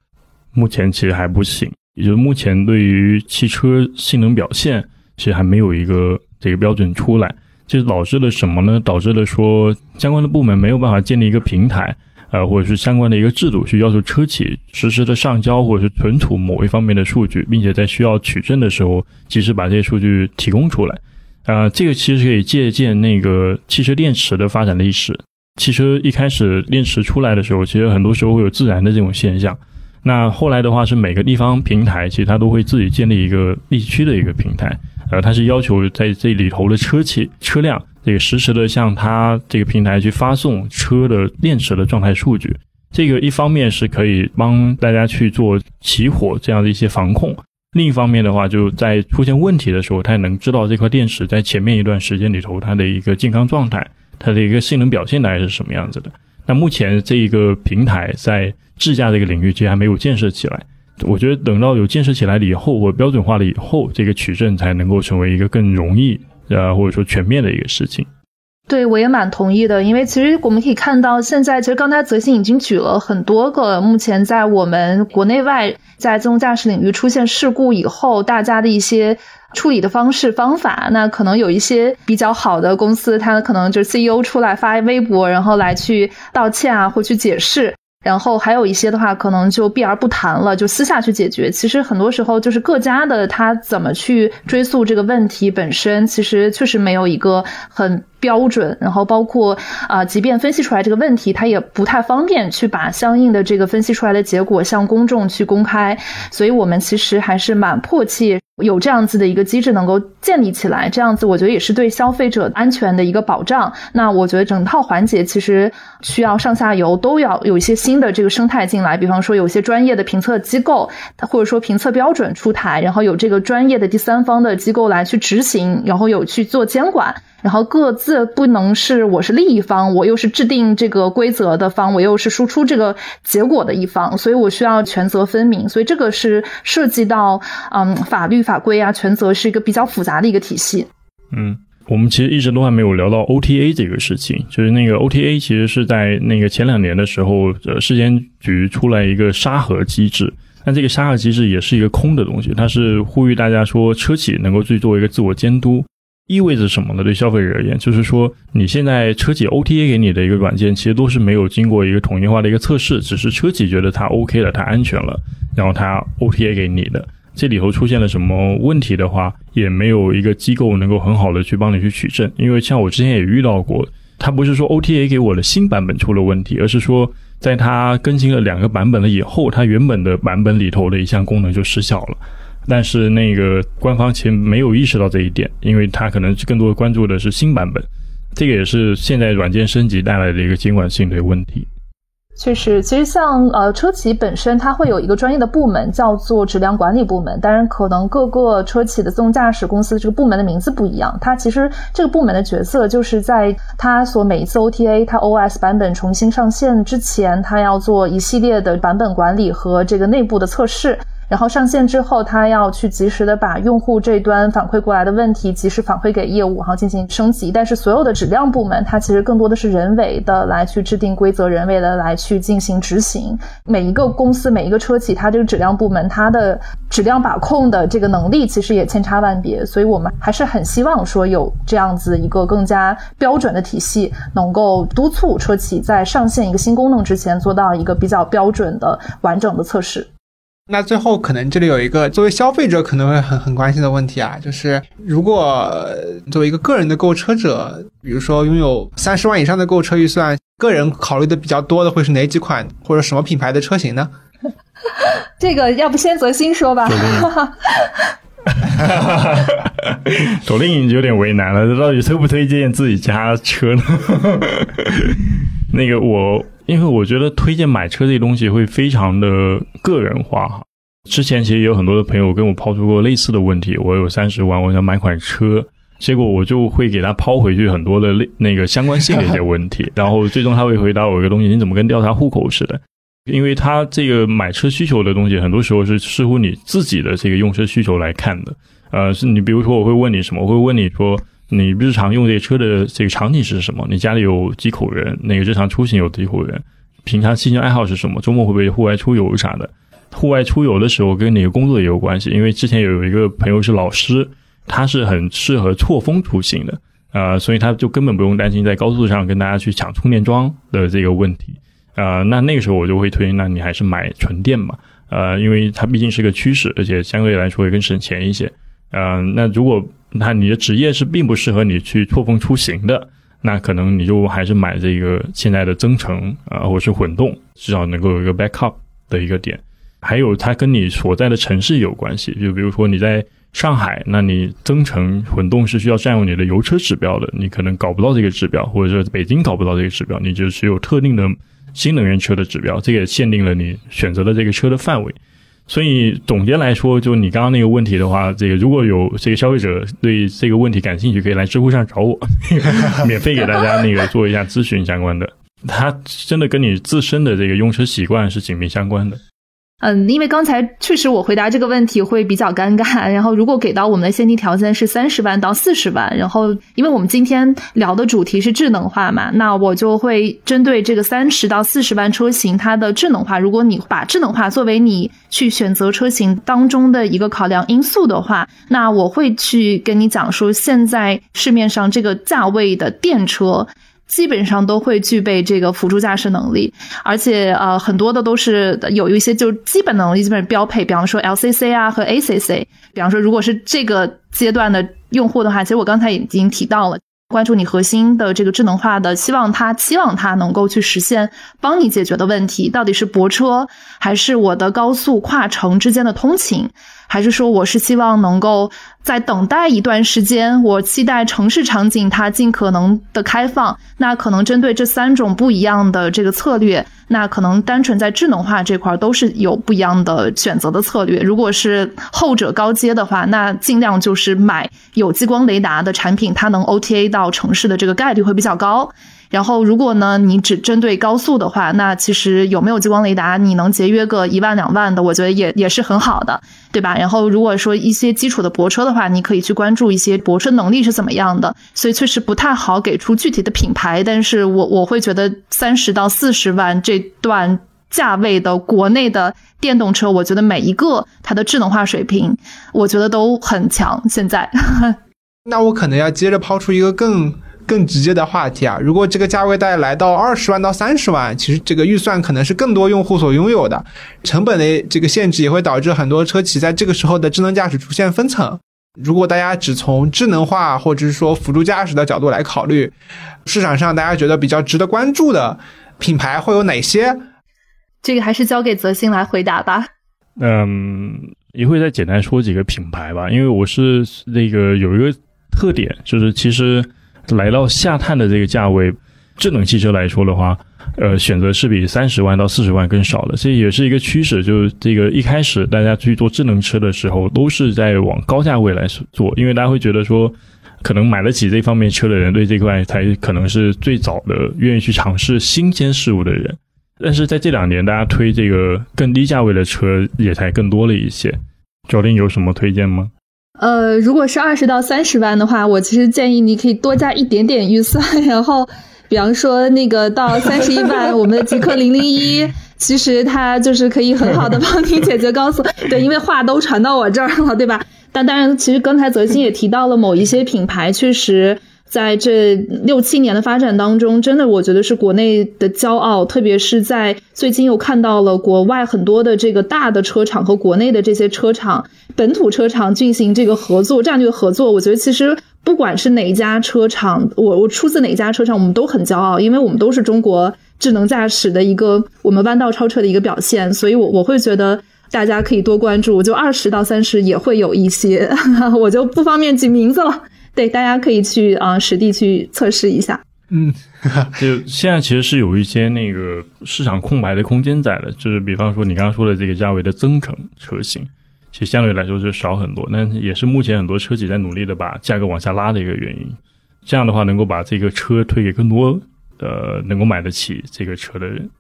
目前其实还不行，也就是目前对于汽车性能表现，其实还没有一个。这个标准出来，这导致了什么呢？导致了说相关的部门没有办法建立一个平台，呃，或者是相关的一个制度，去要求车企实时的上交或者是存储某一方面的数据，并且在需要取证的时候，及时把这些数据提供出来。啊，这个其实可以借鉴那个汽车电池的发展历史。汽车一开始电池出来的时候，其实很多时候会有自燃的这种现象。那后来的话，是每个地方平台其实它都会自己建立一个地区的一个平台。然后，它是要求在这里头的车企车辆这个实时的向它这个平台去发送车的电池的状态数据。这个一方面是可以帮大家去做起火这样的一些防控，另一方面的话，就在出现问题的时候，它也能知道这块电池在前面一段时间里头它的一个健康状态，它的一个性能表现大概是什么样子的。那目前这一个平台在智驾这个领域其实还没有建设起来。我觉得等到有建设起来了以后，或标准化了以后，这个取证才能够成为一个更容易，呃，或者说全面的一个事情。对，我也蛮同意的，因为其实我们可以看到，现在其实刚才泽鑫已经举了很多个目前在我们国内外在自动驾驶领域出现事故以后，大家的一些处理的方式方法。那可能有一些比较好的公司，它可能就是 CEO 出来发微博，然后来去道歉啊，或去解释。然后还有一些的话，可能就避而不谈了，就私下去解决。其实很多时候就是各家的他怎么去追溯这个问题本身，其实确实没有一个很标准。然后包括啊，即便分析出来这个问题，他也不太方便去把相应的这个分析出来的结果向公众去公开。所以我们其实还是蛮迫切。有这样子的一个机制能够建立起来，这样子我觉得也是对消费者安全的一个保障。那我觉得整套环节其实需要上下游都要有一些新的这个生态进来，比方说有些专业的评测机构，或者说评测标准出台，然后有这个专业的第三方的机构来去执行，然后有去做监管。然后各自不能是我是利益方，我又是制定这个规则的方，我又是输出这个结果的一方，所以我需要权责分明。所以这个是涉及到嗯法律法规啊，权责是一个比较复杂的一个体系。嗯，我们其实一直都还没有聊到 OTA 这个事情，就是那个 OTA 其实是在那个前两年的时候，呃，市监局出来一个沙盒机制，但这个沙盒机制也是一个空的东西，它是呼吁大家说车企能够去做一个自我监督。意味着什么呢？对消费者而言，就是说，你现在车企 OTA 给你的一个软件，其实都是没有经过一个统一化的一个测试，只是车企觉得它 OK 了，它安全了，然后它 OTA 给你的。这里头出现了什么问题的话，也没有一个机构能够很好的去帮你去取证。因为像我之前也遇到过，它不是说 OTA 给我的新版本出了问题，而是说，在它更新了两个版本了以后，它原本的版本里头的一项功能就失效了。但是那个官方其实没有意识到这一点，因为他可能更多的关注的是新版本，这个也是现在软件升级带来的一个监管性的问题。确实，其实像呃车企本身，它会有一个专业的部门叫做质量管理部门，当然可能各个车企的自动驾驶公司这个部门的名字不一样。它其实这个部门的角色就是在它所每一次 OTA 它 OS 版本重新上线之前，它要做一系列的版本管理和这个内部的测试。然后上线之后，他要去及时的把用户这端反馈过来的问题及时反馈给业务，然后进行升级。但是所有的质量部门，它其实更多的是人为的来去制定规则，人为的来去进行执行。每一个公司、每一个车企，它这个质量部门，它的质量把控的这个能力其实也千差万别。所以我们还是很希望说有这样子一个更加标准的体系，能够督促车企在上线一个新功能之前，做到一个比较标准的完整的测试。那最后可能这里有一个作为消费者可能会很很关心的问题啊，就是如果作为一个个人的购车者，比如说拥有三十万以上的购车预算，个人考虑的比较多的会是哪几款或者什么品牌的车型呢？这个要不先泽鑫说吧。左令有点为难了，这到底推不推荐自己家车呢？那个我。因为我觉得推荐买车这东西会非常的个人化哈。之前其实有很多的朋友跟我抛出过类似的问题，我有三十万，我想买款车，结果我就会给他抛回去很多的类那个相关性的一些问题，然后最终他会回答我一个东西：你怎么跟调查户口似的？因为他这个买车需求的东西，很多时候是视乎你自己的这个用车需求来看的。呃，是你比如说我会问你什么？我会问你说。你日常用这个车的这个场景是什么？你家里有几口人？那个日常出行有几口人？平常兴趣爱好是什么？周末会不会户外出游啥的？户外出游的时候跟哪个工作也有关系。因为之前有一个朋友是老师，他是很适合错峰出行的，呃，所以他就根本不用担心在高速上跟大家去抢充电桩的这个问题。呃，那那个时候我就会推荐，那你还是买纯电嘛，呃，因为它毕竟是个趋势，而且相对来说也更省钱一些。嗯，那如果那你的职业是并不适合你去错峰出行的，那可能你就还是买这个现在的增程啊，或者是混动，至少能够有一个 backup 的一个点。还有它跟你所在的城市有关系，就比如说你在上海，那你增程混动是需要占用你的油车指标的，你可能搞不到这个指标，或者说北京搞不到这个指标，你就只有特定的新能源车的指标，这个也限定了你选择的这个车的范围。所以总结来说，就你刚刚那个问题的话，这个如果有这个消费者对这个问题感兴趣，可以来知乎上找我，免费给大家那个做一下咨询相关的。它真的跟你自身的这个用车习惯是紧密相关的。嗯，因为刚才确实我回答这个问题会比较尴尬。然后，如果给到我们的限定条件是三十万到四十万，然后因为我们今天聊的主题是智能化嘛，那我就会针对这个三十到四十万车型它的智能化。如果你把智能化作为你去选择车型当中的一个考量因素的话，那我会去跟你讲说，现在市面上这个价位的电车。基本上都会具备这个辅助驾驶能力，而且呃很多的都是有一些就基本能力基本标配，比方说 LCC 啊和 ACC，比方说如果是这个阶段的用户的话，其实我刚才已经提到了。关注你核心的这个智能化的，希望它期望它能够去实现帮你解决的问题，到底是泊车还是我的高速跨城之间的通勤？还是说，我是希望能够在等待一段时间，我期待城市场景它尽可能的开放。那可能针对这三种不一样的这个策略，那可能单纯在智能化这块都是有不一样的选择的策略。如果是后者高阶的话，那尽量就是买有激光雷达的产品，它能 OTA 到城市的这个概率会比较高。然后，如果呢，你只针对高速的话，那其实有没有激光雷达，你能节约个一万两万的，我觉得也也是很好的，对吧？然后，如果说一些基础的泊车的话，你可以去关注一些泊车能力是怎么样的。所以确实不太好给出具体的品牌，但是我我会觉得三十到四十万这段价位的国内的电动车，我觉得每一个它的智能化水平，我觉得都很强。现在，那我可能要接着抛出一个更。更直接的话题啊，如果这个价位带来到二十万到三十万，其实这个预算可能是更多用户所拥有的，成本的这个限制也会导致很多车企在这个时候的智能驾驶出现分层。如果大家只从智能化或者是说辅助驾驶的角度来考虑，市场上大家觉得比较值得关注的品牌会有哪些？这个还是交给泽鑫来回答吧。嗯，一会再简单说几个品牌吧，因为我是那个有一个特点，就是其实。来到下探的这个价位，智能汽车来说的话，呃，选择是比三十万到四十万更少的，这也是一个趋势。就是这个一开始大家去做智能车的时候，都是在往高价位来做，因为大家会觉得说，可能买得起这方面车的人，对这块才可能是最早的愿意去尝试新鲜事物的人。但是在这两年，大家推这个更低价位的车也才更多了一些。赵林有什么推荐吗？呃，如果是二十到三十万的话，我其实建议你可以多加一点点预算，然后，比方说那个到三十一万，我们的极客零零一，其实它就是可以很好的帮你解决高速。对，因为话都传到我这儿了，对吧？但当然，其实刚才泽鑫也提到了某一些品牌，确实。在这六七年的发展当中，真的我觉得是国内的骄傲，特别是在最近又看到了国外很多的这个大的车厂和国内的这些车厂、本土车厂进行这个合作、战略合作。我觉得其实不管是哪一家车厂，我我出自哪家车厂，我们都很骄傲，因为我们都是中国智能驾驶的一个我们弯道超车的一个表现。所以，我我会觉得大家可以多关注，就二十到三十也会有一些，我就不方便举名字了。对，大家可以去啊实地去测试一下。嗯，就现在其实是有一些那个市场空白的空间在的，就是比方说你刚刚说的这个价位的增程车型，其实相对来说就少很多，那也是目前很多车企在努力的把价格往下拉的一个原因。这样的话，能够把这个车推给更多呃能够买得起这个车的人。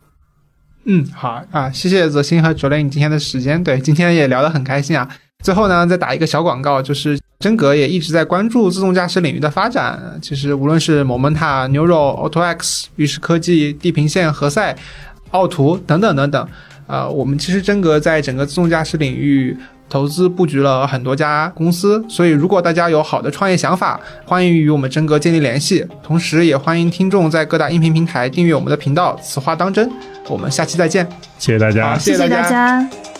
嗯，好啊，谢谢泽鑫和卓林你今天的时间，对，今天也聊得很开心啊。最后呢，再打一个小广告，就是真格也一直在关注自动驾驶领域的发展。其实无论是 Momenta、Neural、AutoX、玉石科技、地平线、何塞、奥图等等等等，呃，我们其实真格在整个自动驾驶领域投资布局了很多家公司。所以，如果大家有好的创业想法，欢迎与我们真格建立联系。同时，也欢迎听众在各大音频平台订阅我们的频道。此话当真，我们下期再见，谢谢大家，谢谢大家。